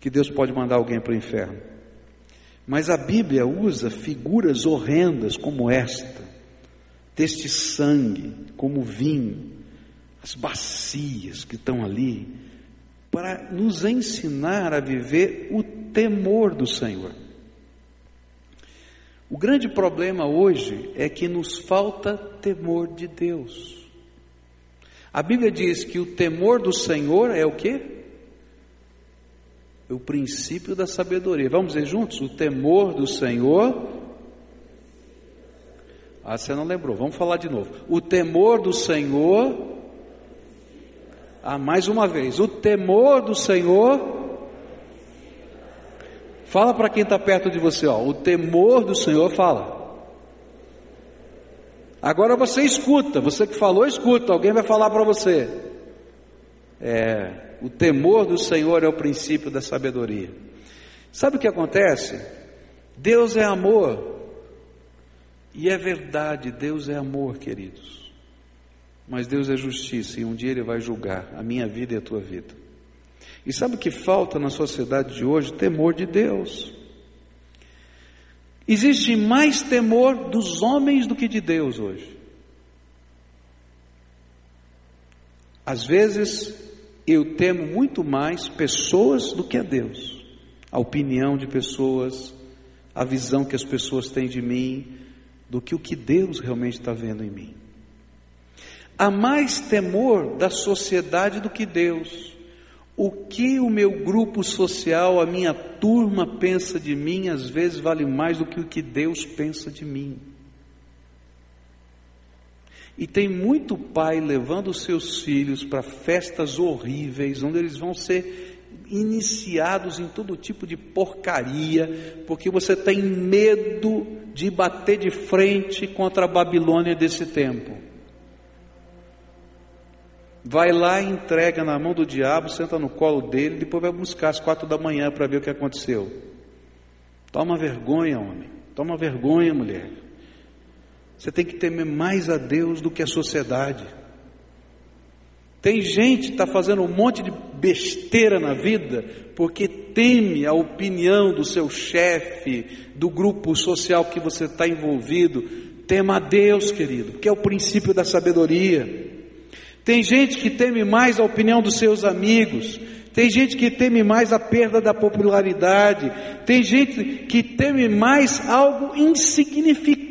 que Deus pode mandar alguém para o inferno. Mas a Bíblia usa figuras horrendas como esta, deste sangue, como vinho, as bacias que estão ali, para nos ensinar a viver o temor do Senhor. O grande problema hoje é que nos falta temor de Deus. A Bíblia diz que o temor do Senhor é o que? O princípio da sabedoria. Vamos dizer juntos? O temor do Senhor. Ah, você não lembrou. Vamos falar de novo. O temor do Senhor ah, mais uma vez, o temor do Senhor. Fala para quem está perto de você, ó, o temor do Senhor fala. Agora você escuta, você que falou, escuta, alguém vai falar para você. É, o temor do Senhor é o princípio da sabedoria. Sabe o que acontece? Deus é amor, e é verdade, Deus é amor, queridos. Mas Deus é justiça e um dia Ele vai julgar a minha vida e a tua vida. E sabe o que falta na sociedade de hoje? Temor de Deus. Existe mais temor dos homens do que de Deus hoje. Às vezes eu temo muito mais pessoas do que a Deus, a opinião de pessoas, a visão que as pessoas têm de mim, do que o que Deus realmente está vendo em mim. Há mais temor da sociedade do que Deus. O que o meu grupo social, a minha turma pensa de mim, às vezes vale mais do que o que Deus pensa de mim. E tem muito pai levando seus filhos para festas horríveis, onde eles vão ser iniciados em todo tipo de porcaria, porque você tem medo de bater de frente contra a Babilônia desse tempo. Vai lá, entrega na mão do diabo, senta no colo dele, depois vai buscar às quatro da manhã para ver o que aconteceu. Toma vergonha, homem. Toma vergonha, mulher. Você tem que temer mais a Deus do que a sociedade. Tem gente que está fazendo um monte de besteira na vida porque teme a opinião do seu chefe, do grupo social que você está envolvido. Tema a Deus, querido, que é o princípio da sabedoria. Tem gente que teme mais a opinião dos seus amigos, tem gente que teme mais a perda da popularidade, tem gente que teme mais algo insignificante.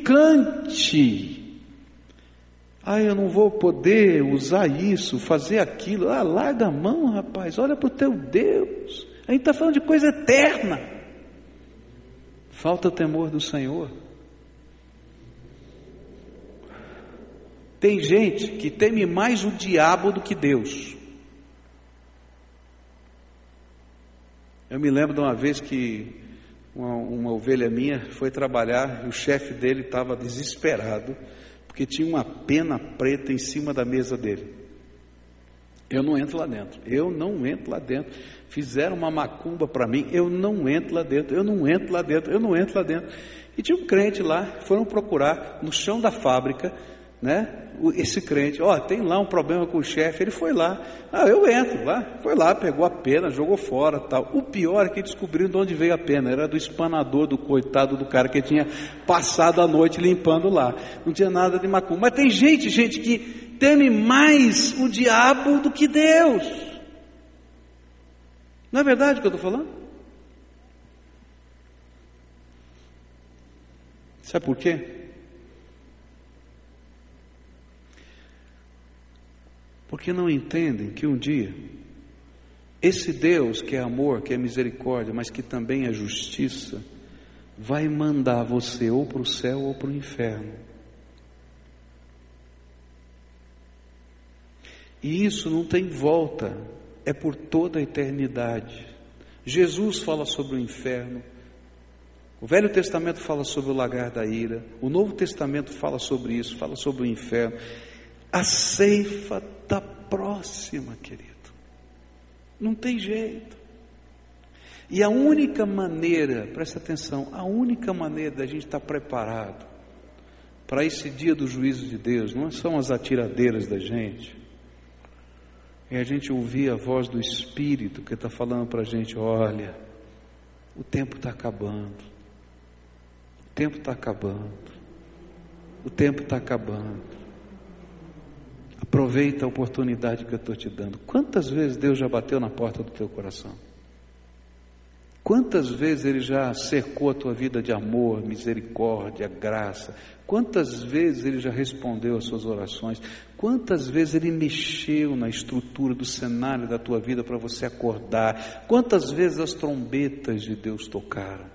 Ah, eu não vou poder usar isso, fazer aquilo. Ah, larga a mão, rapaz, olha para o teu Deus. A gente está falando de coisa eterna. Falta o temor do Senhor. Tem gente que teme mais o diabo do que Deus. Eu me lembro de uma vez que uma, uma ovelha minha foi trabalhar e o chefe dele estava desesperado porque tinha uma pena preta em cima da mesa dele. Eu não entro lá dentro, eu não entro lá dentro. Fizeram uma macumba para mim, eu não entro lá dentro, eu não entro lá dentro, eu não entro lá dentro. E tinha um crente lá, foram procurar no chão da fábrica, né? esse crente, ó, oh, tem lá um problema com o chefe, ele foi lá, ah, eu entro lá, foi lá, pegou a pena, jogou fora, tal. O pior é que descobriram de onde veio a pena, era do espanador, do coitado do cara que tinha passado a noite limpando lá. Não tinha nada de macumba. Mas tem gente, gente, que teme mais o diabo do que Deus. Não é verdade o que eu estou falando? Sabe por quê? Porque não entendem que um dia esse Deus que é amor, que é misericórdia, mas que também é justiça, vai mandar você ou para o céu ou para o inferno. E isso não tem volta, é por toda a eternidade. Jesus fala sobre o inferno, o Velho Testamento fala sobre o lagar da ira, o Novo Testamento fala sobre isso, fala sobre o inferno. A ceifa está próxima, querido. Não tem jeito. E a única maneira, presta atenção, a única maneira da gente estar tá preparado para esse dia do juízo de Deus não são as atiradeiras da gente, é a gente ouvir a voz do Espírito que está falando para a gente: olha, o tempo está acabando, o tempo está acabando, o tempo está acabando. Aproveita a oportunidade que eu estou te dando. Quantas vezes Deus já bateu na porta do teu coração? Quantas vezes Ele já cercou a tua vida de amor, misericórdia, graça? Quantas vezes Ele já respondeu às suas orações? Quantas vezes Ele mexeu na estrutura do cenário da tua vida para você acordar? Quantas vezes as trombetas de Deus tocaram?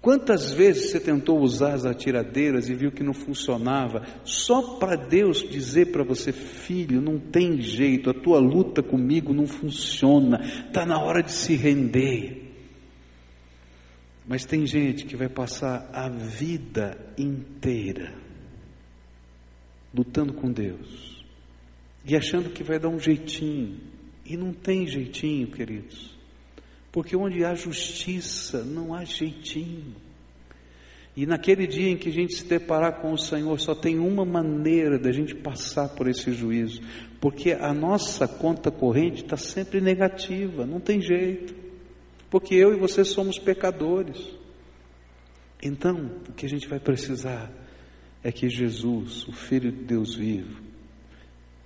Quantas vezes você tentou usar as atiradeiras e viu que não funcionava, só para Deus dizer para você, filho, não tem jeito, a tua luta comigo não funciona, está na hora de se render. Mas tem gente que vai passar a vida inteira lutando com Deus e achando que vai dar um jeitinho, e não tem jeitinho, queridos. Porque onde há justiça, não há jeitinho. E naquele dia em que a gente se deparar com o Senhor, só tem uma maneira da gente passar por esse juízo, porque a nossa conta corrente está sempre negativa, não tem jeito, porque eu e você somos pecadores. Então, o que a gente vai precisar é que Jesus, o Filho de Deus vivo,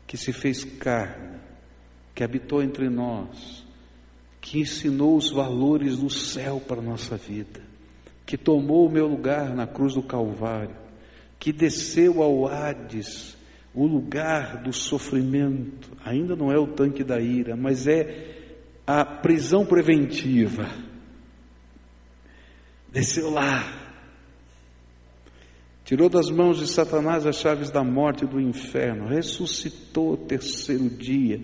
que se fez carne, que habitou entre nós, que ensinou os valores do céu para a nossa vida, que tomou o meu lugar na cruz do Calvário, que desceu ao Hades, o lugar do sofrimento, ainda não é o tanque da ira, mas é a prisão preventiva. Desceu lá, tirou das mãos de Satanás as chaves da morte e do inferno, ressuscitou o terceiro dia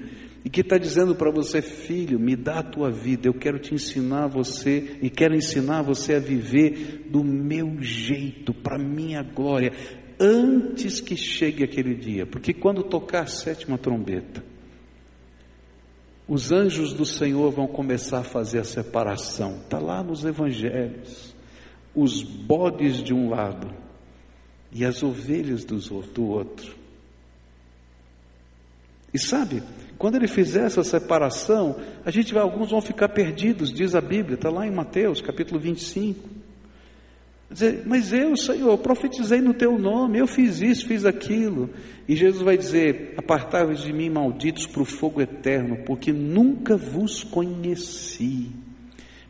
e que está dizendo para você, filho, me dá a tua vida, eu quero te ensinar você e quero ensinar você a viver do meu jeito, para minha glória, antes que chegue aquele dia, porque quando tocar a sétima trombeta, os anjos do Senhor vão começar a fazer a separação, está lá nos evangelhos, os bodes de um lado e as ovelhas do outro. E sabe, quando ele fizer essa separação, a gente vai, alguns vão ficar perdidos, diz a Bíblia, está lá em Mateus capítulo 25. Dizer, mas eu, Senhor, profetizei no teu nome, eu fiz isso, fiz aquilo. E Jesus vai dizer: Apartai-vos de mim, malditos, para o fogo eterno, porque nunca vos conheci.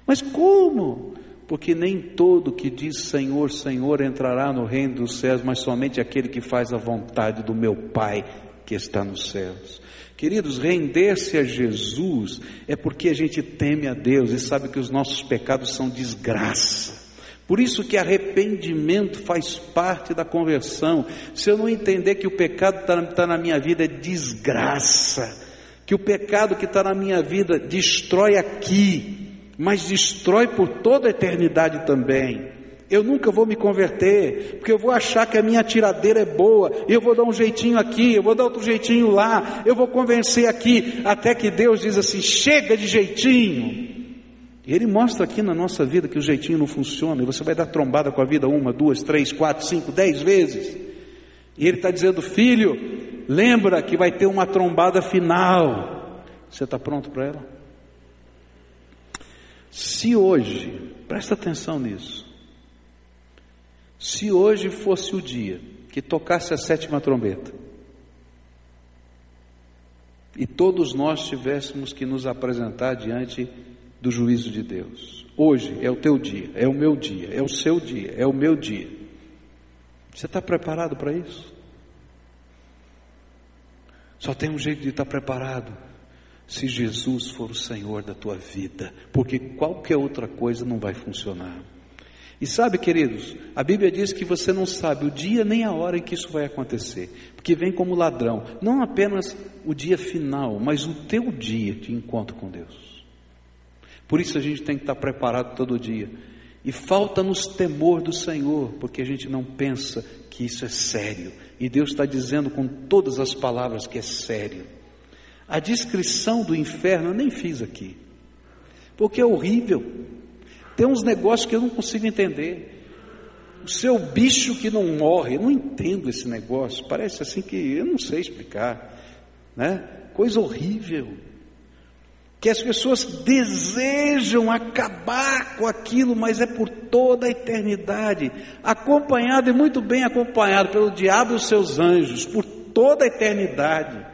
Mas como? Porque nem todo que diz Senhor, Senhor entrará no reino dos céus, mas somente aquele que faz a vontade do meu Pai que está nos céus. Queridos, render-se a Jesus é porque a gente teme a Deus e sabe que os nossos pecados são desgraça. Por isso que arrependimento faz parte da conversão. Se eu não entender que o pecado está tá na minha vida é desgraça, que o pecado que está na minha vida destrói aqui, mas destrói por toda a eternidade também. Eu nunca vou me converter, porque eu vou achar que a minha tiradeira é boa, eu vou dar um jeitinho aqui, eu vou dar outro jeitinho lá, eu vou convencer aqui, até que Deus diz assim: chega de jeitinho. E Ele mostra aqui na nossa vida que o jeitinho não funciona, e você vai dar trombada com a vida uma, duas, três, quatro, cinco, dez vezes. E Ele está dizendo: filho, lembra que vai ter uma trombada final. Você está pronto para ela? Se hoje, presta atenção nisso, se hoje fosse o dia que tocasse a sétima trombeta e todos nós tivéssemos que nos apresentar diante do juízo de Deus, hoje é o teu dia, é o meu dia, é o seu dia, é o meu dia. Você está preparado para isso? Só tem um jeito de estar preparado se Jesus for o Senhor da tua vida, porque qualquer outra coisa não vai funcionar. E sabe, queridos, a Bíblia diz que você não sabe o dia nem a hora em que isso vai acontecer, porque vem como ladrão, não apenas o dia final, mas o teu dia de encontro com Deus. Por isso a gente tem que estar preparado todo dia. E falta-nos temor do Senhor, porque a gente não pensa que isso é sério. E Deus está dizendo com todas as palavras que é sério. A descrição do inferno eu nem fiz aqui, porque é horrível. Tem uns negócios que eu não consigo entender. O seu bicho que não morre, eu não entendo esse negócio. Parece assim que eu não sei explicar. né? Coisa horrível. Que as pessoas desejam acabar com aquilo, mas é por toda a eternidade, acompanhado e muito bem acompanhado pelo diabo e os seus anjos, por toda a eternidade.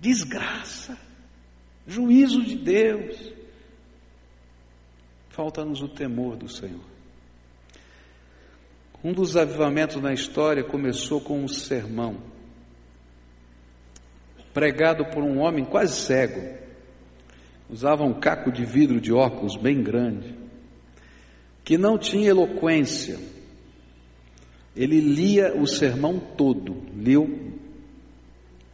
Desgraça, juízo de Deus. Falta-nos o temor do Senhor. Um dos avivamentos na história começou com um sermão pregado por um homem quase cego. Usava um caco de vidro de óculos bem grande, que não tinha eloquência. Ele lia o sermão todo, leu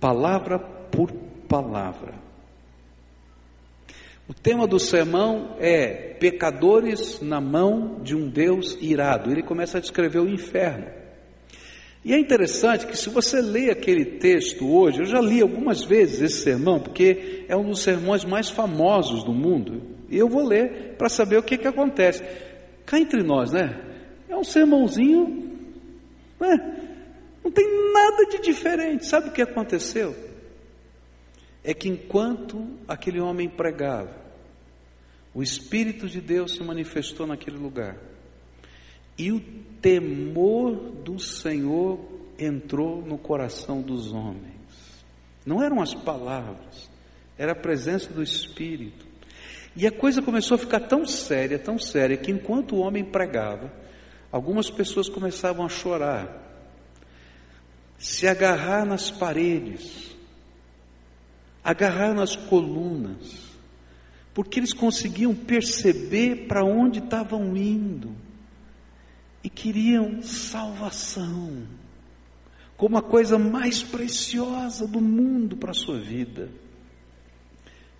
palavra por palavra. O tema do sermão é pecadores na mão de um Deus irado. Ele começa a descrever o inferno. E é interessante que se você lê aquele texto hoje, eu já li algumas vezes esse sermão, porque é um dos sermões mais famosos do mundo. E eu vou ler para saber o que, que acontece. Cá entre nós, né? É um sermãozinho, né? Não tem nada de diferente. Sabe o que aconteceu? É que enquanto aquele homem pregava, o Espírito de Deus se manifestou naquele lugar. E o temor do Senhor entrou no coração dos homens. Não eram as palavras, era a presença do Espírito. E a coisa começou a ficar tão séria, tão séria, que enquanto o homem pregava, algumas pessoas começavam a chorar, se agarrar nas paredes, agarrar nas colunas, porque eles conseguiam perceber para onde estavam indo e queriam salvação, como a coisa mais preciosa do mundo para a sua vida.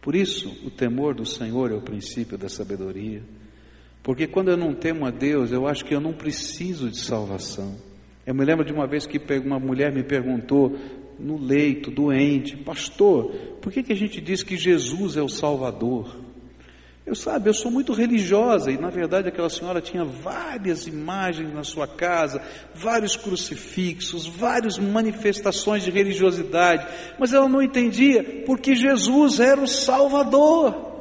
Por isso, o temor do Senhor é o princípio da sabedoria, porque quando eu não temo a Deus, eu acho que eu não preciso de salvação. Eu me lembro de uma vez que uma mulher me perguntou no leito, doente, pastor, por que, que a gente diz que Jesus é o Salvador? Eu sabe, eu sou muito religiosa e na verdade aquela senhora tinha várias imagens na sua casa, vários crucifixos, várias manifestações de religiosidade, mas ela não entendia porque Jesus era o Salvador.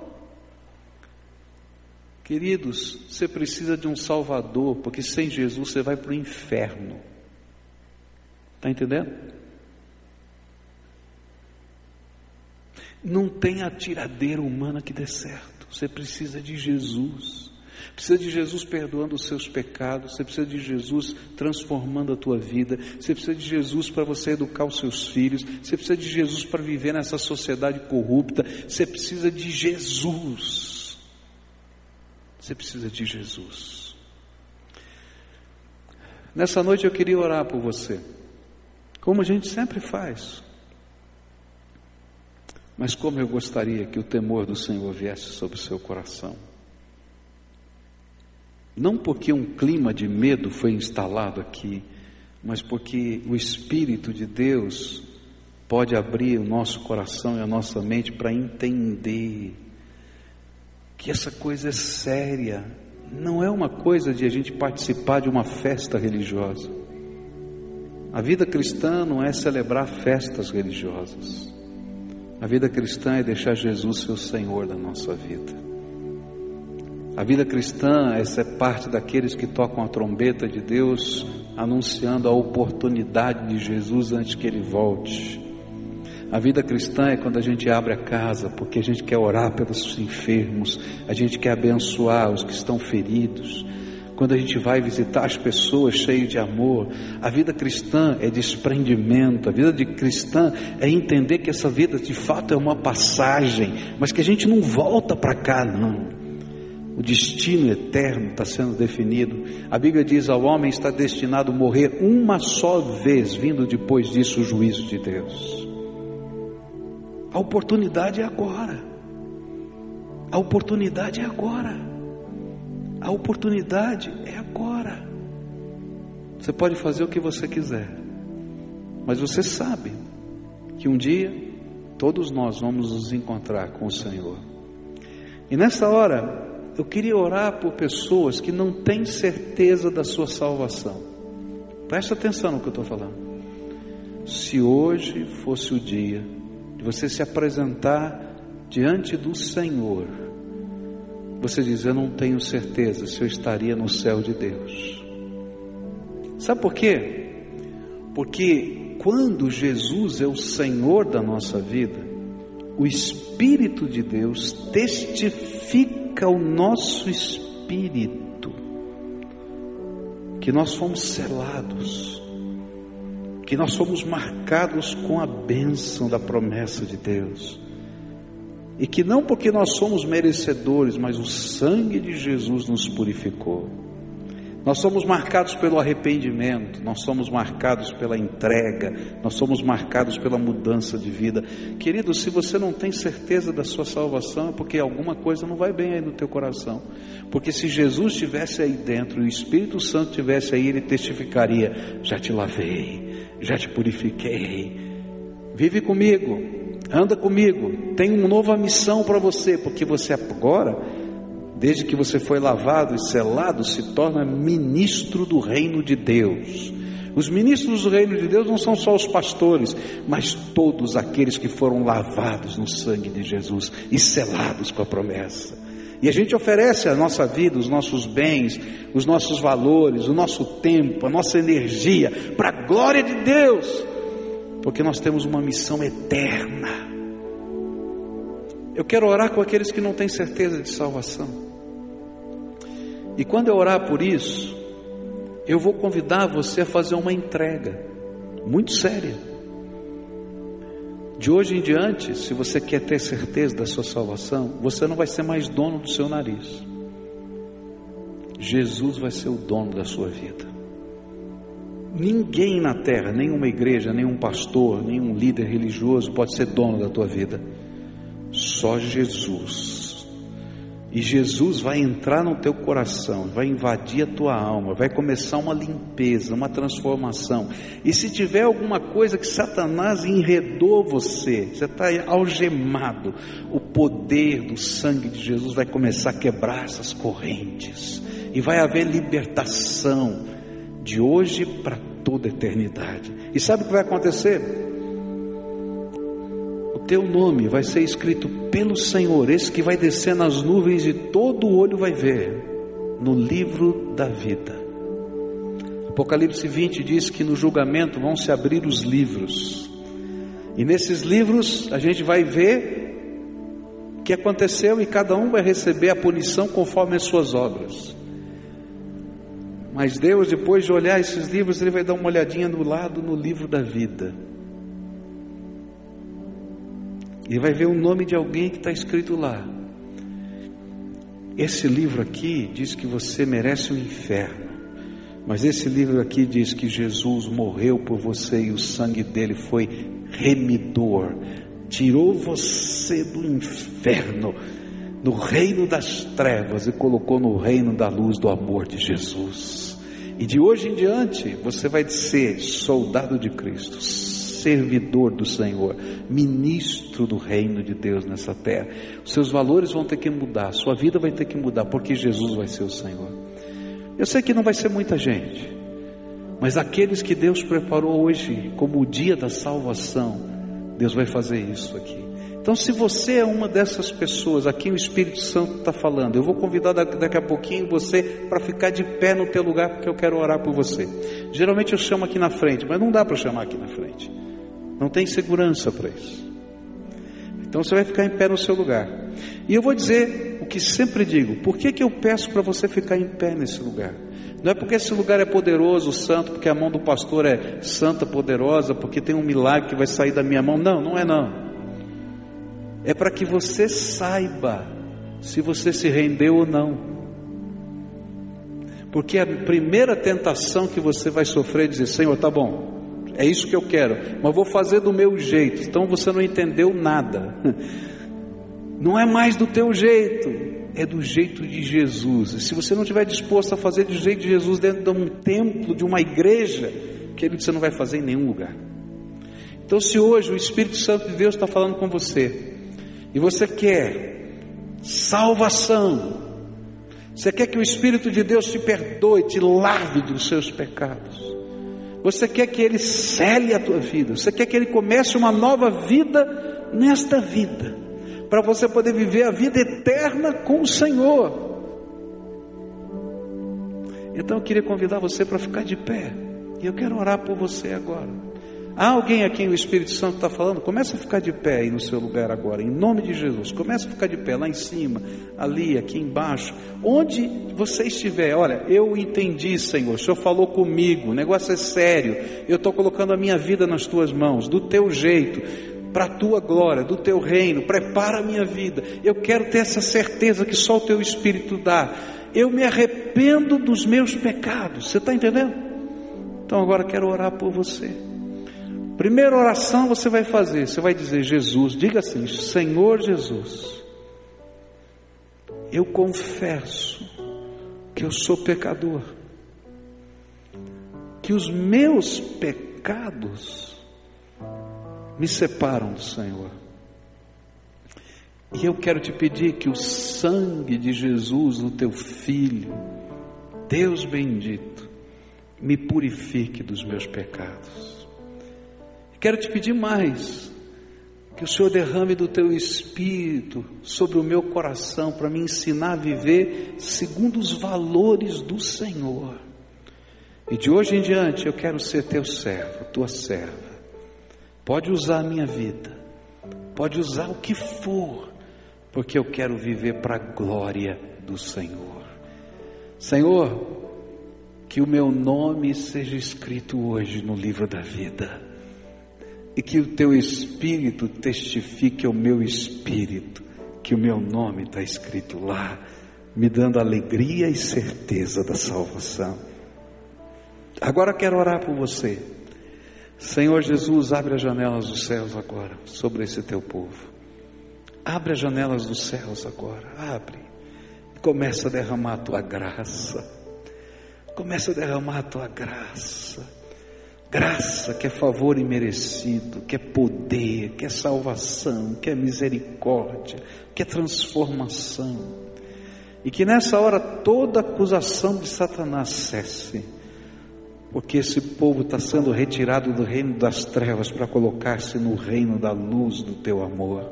Queridos, você precisa de um Salvador, porque sem Jesus você vai para o inferno. Está entendendo? Não tem a tiradeira humana que dê certo. Você precisa de Jesus. Precisa de Jesus perdoando os seus pecados, você precisa de Jesus transformando a tua vida, você precisa de Jesus para você educar os seus filhos, você precisa de Jesus para viver nessa sociedade corrupta, você precisa de Jesus. Você precisa de Jesus. Nessa noite eu queria orar por você, como a gente sempre faz. Mas como eu gostaria que o temor do Senhor viesse sobre o seu coração. Não porque um clima de medo foi instalado aqui, mas porque o Espírito de Deus pode abrir o nosso coração e a nossa mente para entender que essa coisa é séria, não é uma coisa de a gente participar de uma festa religiosa. A vida cristã não é celebrar festas religiosas. A vida cristã é deixar Jesus ser o Senhor da nossa vida. A vida cristã é ser parte daqueles que tocam a trombeta de Deus, anunciando a oportunidade de Jesus antes que ele volte. A vida cristã é quando a gente abre a casa, porque a gente quer orar pelos enfermos, a gente quer abençoar os que estão feridos, quando a gente vai visitar as pessoas cheias de amor. A vida cristã é desprendimento, a vida de cristã é entender que essa vida de fato é uma passagem, mas que a gente não volta para cá, não. O destino eterno está sendo definido. A Bíblia diz: ao homem está destinado a morrer uma só vez, vindo depois disso o juízo de Deus. A oportunidade é agora. A oportunidade é agora. A oportunidade é agora. Você pode fazer o que você quiser, mas você sabe que um dia todos nós vamos nos encontrar com o Senhor. E nessa hora, eu queria orar por pessoas que não têm certeza da sua salvação. Presta atenção no que eu estou falando. se hoje fosse o dia de você se apresentar diante do Senhor, você diz: Eu não tenho certeza se eu estaria no céu de Deus. Sabe por quê? Porque quando Jesus é o Senhor da nossa vida, o Espírito de Deus testifica ao nosso espírito que nós fomos selados, que nós fomos marcados com a bênção da promessa de Deus. E que não porque nós somos merecedores, mas o sangue de Jesus nos purificou. Nós somos marcados pelo arrependimento, nós somos marcados pela entrega, nós somos marcados pela mudança de vida. Querido, se você não tem certeza da sua salvação, é porque alguma coisa não vai bem aí no teu coração. Porque se Jesus estivesse aí dentro e o Espírito Santo estivesse aí, ele testificaria: já te lavei, já te purifiquei. Vive comigo, anda comigo, tem uma nova missão para você, porque você agora desde que você foi lavado e selado, se torna ministro do reino de Deus. Os ministros do reino de Deus não são só os pastores, mas todos aqueles que foram lavados no sangue de Jesus e selados com a promessa. E a gente oferece a nossa vida, os nossos bens, os nossos valores, o nosso tempo, a nossa energia, para a glória de Deus, porque nós temos uma missão eterna. Eu quero orar com aqueles que não têm certeza de salvação. E quando eu orar por isso, eu vou convidar você a fazer uma entrega muito séria. De hoje em diante, se você quer ter certeza da sua salvação, você não vai ser mais dono do seu nariz. Jesus vai ser o dono da sua vida. Ninguém na terra, nenhuma igreja, nenhum pastor, nenhum líder religioso pode ser dono da tua vida. Só Jesus. E Jesus vai entrar no teu coração, vai invadir a tua alma, vai começar uma limpeza, uma transformação. E se tiver alguma coisa que Satanás enredou você, você está algemado, o poder do sangue de Jesus vai começar a quebrar essas correntes. E vai haver libertação de hoje para toda a eternidade. E sabe o que vai acontecer? teu nome vai ser escrito pelo Senhor, esse que vai descer nas nuvens e todo o olho vai ver, no livro da vida. Apocalipse 20 diz que no julgamento vão se abrir os livros, e nesses livros a gente vai ver o que aconteceu e cada um vai receber a punição conforme as suas obras. Mas Deus, depois de olhar esses livros, Ele vai dar uma olhadinha no lado no livro da vida. E vai ver o nome de alguém que está escrito lá. Esse livro aqui diz que você merece o inferno. Mas esse livro aqui diz que Jesus morreu por você e o sangue dele foi remidor, tirou você do inferno, no reino das trevas e colocou no reino da luz do amor de Jesus. E de hoje em diante você vai ser soldado de Cristo, servidor do Senhor, ministro do reino de Deus nessa terra. Os seus valores vão ter que mudar, sua vida vai ter que mudar, porque Jesus vai ser o Senhor. Eu sei que não vai ser muita gente, mas aqueles que Deus preparou hoje como o dia da salvação, Deus vai fazer isso aqui. Então, se você é uma dessas pessoas, aqui o Espírito Santo está falando, eu vou convidar daqui a pouquinho você para ficar de pé no teu lugar, porque eu quero orar por você. Geralmente eu chamo aqui na frente, mas não dá para chamar aqui na frente. Não tem segurança para isso. Então você vai ficar em pé no seu lugar. E eu vou dizer o que sempre digo: por que, que eu peço para você ficar em pé nesse lugar? Não é porque esse lugar é poderoso, santo, porque a mão do pastor é santa, poderosa, porque tem um milagre que vai sair da minha mão. Não, não é não. É para que você saiba se você se rendeu ou não. Porque a primeira tentação que você vai sofrer é dizer: Senhor, tá bom, é isso que eu quero, mas vou fazer do meu jeito. Então você não entendeu nada. Não é mais do teu jeito, é do jeito de Jesus. E se você não estiver disposto a fazer do jeito de Jesus dentro de um templo, de uma igreja, querido, você não vai fazer em nenhum lugar. Então, se hoje o Espírito Santo de Deus está falando com você, e você quer salvação, você quer que o Espírito de Deus te perdoe, te lave dos seus pecados, Você quer que Ele cele a tua vida. Você quer que Ele comece uma nova vida nesta vida. Para você poder viver a vida eterna com o Senhor. Então eu queria convidar você para ficar de pé. E eu quero orar por você agora. Há alguém aqui o Espírito Santo está falando? Começa a ficar de pé aí no seu lugar agora, em nome de Jesus. Começa a ficar de pé lá em cima, ali, aqui embaixo, onde você estiver. Olha, eu entendi, Senhor. O Senhor falou comigo. O negócio é sério. Eu estou colocando a minha vida nas tuas mãos, do teu jeito, para a tua glória, do teu reino. Prepara a minha vida. Eu quero ter essa certeza que só o teu Espírito dá. Eu me arrependo dos meus pecados. Você está entendendo? Então agora quero orar por você. Primeira oração você vai fazer, você vai dizer: Jesus, diga assim: Senhor Jesus, eu confesso que eu sou pecador, que os meus pecados me separam do Senhor. E eu quero te pedir que o sangue de Jesus, o teu filho, Deus bendito, me purifique dos meus pecados. Quero te pedir mais, que o Senhor derrame do teu espírito sobre o meu coração para me ensinar a viver segundo os valores do Senhor. E de hoje em diante eu quero ser teu servo, tua serva. Pode usar a minha vida, pode usar o que for, porque eu quero viver para a glória do Senhor. Senhor, que o meu nome seja escrito hoje no livro da vida, e que o teu espírito testifique ao meu espírito que o meu nome está escrito lá, me dando alegria e certeza da salvação. Agora quero orar por você. Senhor Jesus, abre as janelas dos céus agora sobre esse teu povo. Abre as janelas dos céus agora, abre. Começa a derramar a tua graça. Começa a derramar a tua graça. Graça que é favor imerecido, que é poder, que é salvação, que é misericórdia, que é transformação. E que nessa hora toda acusação de Satanás cesse, porque esse povo está sendo retirado do reino das trevas para colocar-se no reino da luz do teu amor.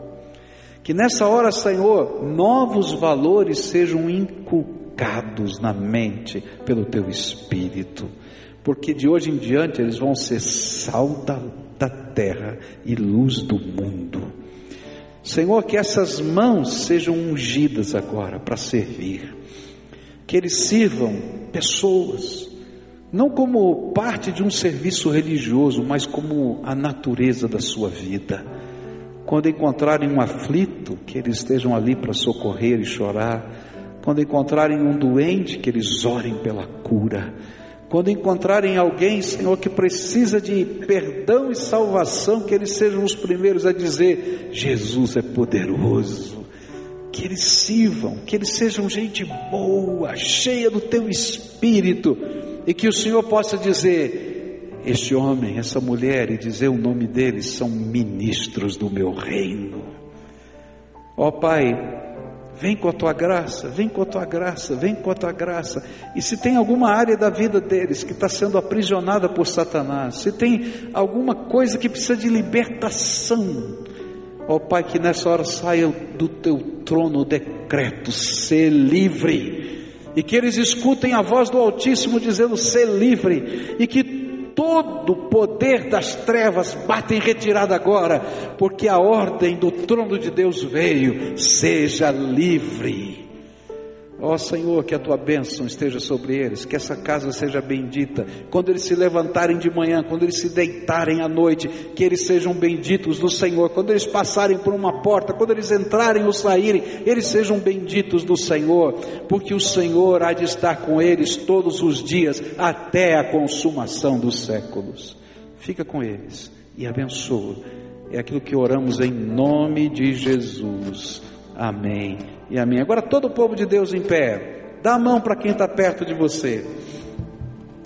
Que nessa hora, Senhor, novos valores sejam inculcados na mente pelo Teu Espírito, porque de hoje em diante eles vão ser sal da, da terra e luz do mundo. Senhor, que essas mãos sejam ungidas agora para servir, que eles sirvam pessoas, não como parte de um serviço religioso, mas como a natureza da sua vida quando encontrarem um aflito, que eles estejam ali para socorrer e chorar. Quando encontrarem um doente, que eles orem pela cura. Quando encontrarem alguém, Senhor, que precisa de perdão e salvação, que eles sejam os primeiros a dizer: Jesus é poderoso. Que eles sirvam, que eles sejam gente boa, cheia do teu espírito, e que o Senhor possa dizer: este homem, essa mulher e dizer o nome deles são ministros do meu reino. Ó oh, Pai, vem com a tua graça, vem com a tua graça, vem com a tua graça. E se tem alguma área da vida deles que está sendo aprisionada por Satanás, se tem alguma coisa que precisa de libertação, ó Pai, que nessa hora saia do teu trono o decreto, ser livre. E que eles escutem a voz do Altíssimo dizendo: ser livre, e que todo o poder das trevas bate em retirada agora, porque a ordem do trono de Deus veio: seja livre. Ó oh, Senhor, que a tua bênção esteja sobre eles, que essa casa seja bendita. Quando eles se levantarem de manhã, quando eles se deitarem à noite, que eles sejam benditos do Senhor. Quando eles passarem por uma porta, quando eles entrarem ou saírem, eles sejam benditos do Senhor, porque o Senhor há de estar com eles todos os dias, até a consumação dos séculos. Fica com eles e abençoa. É aquilo que oramos em nome de Jesus. Amém e amém. Agora todo o povo de Deus em pé, dá a mão para quem está perto de você.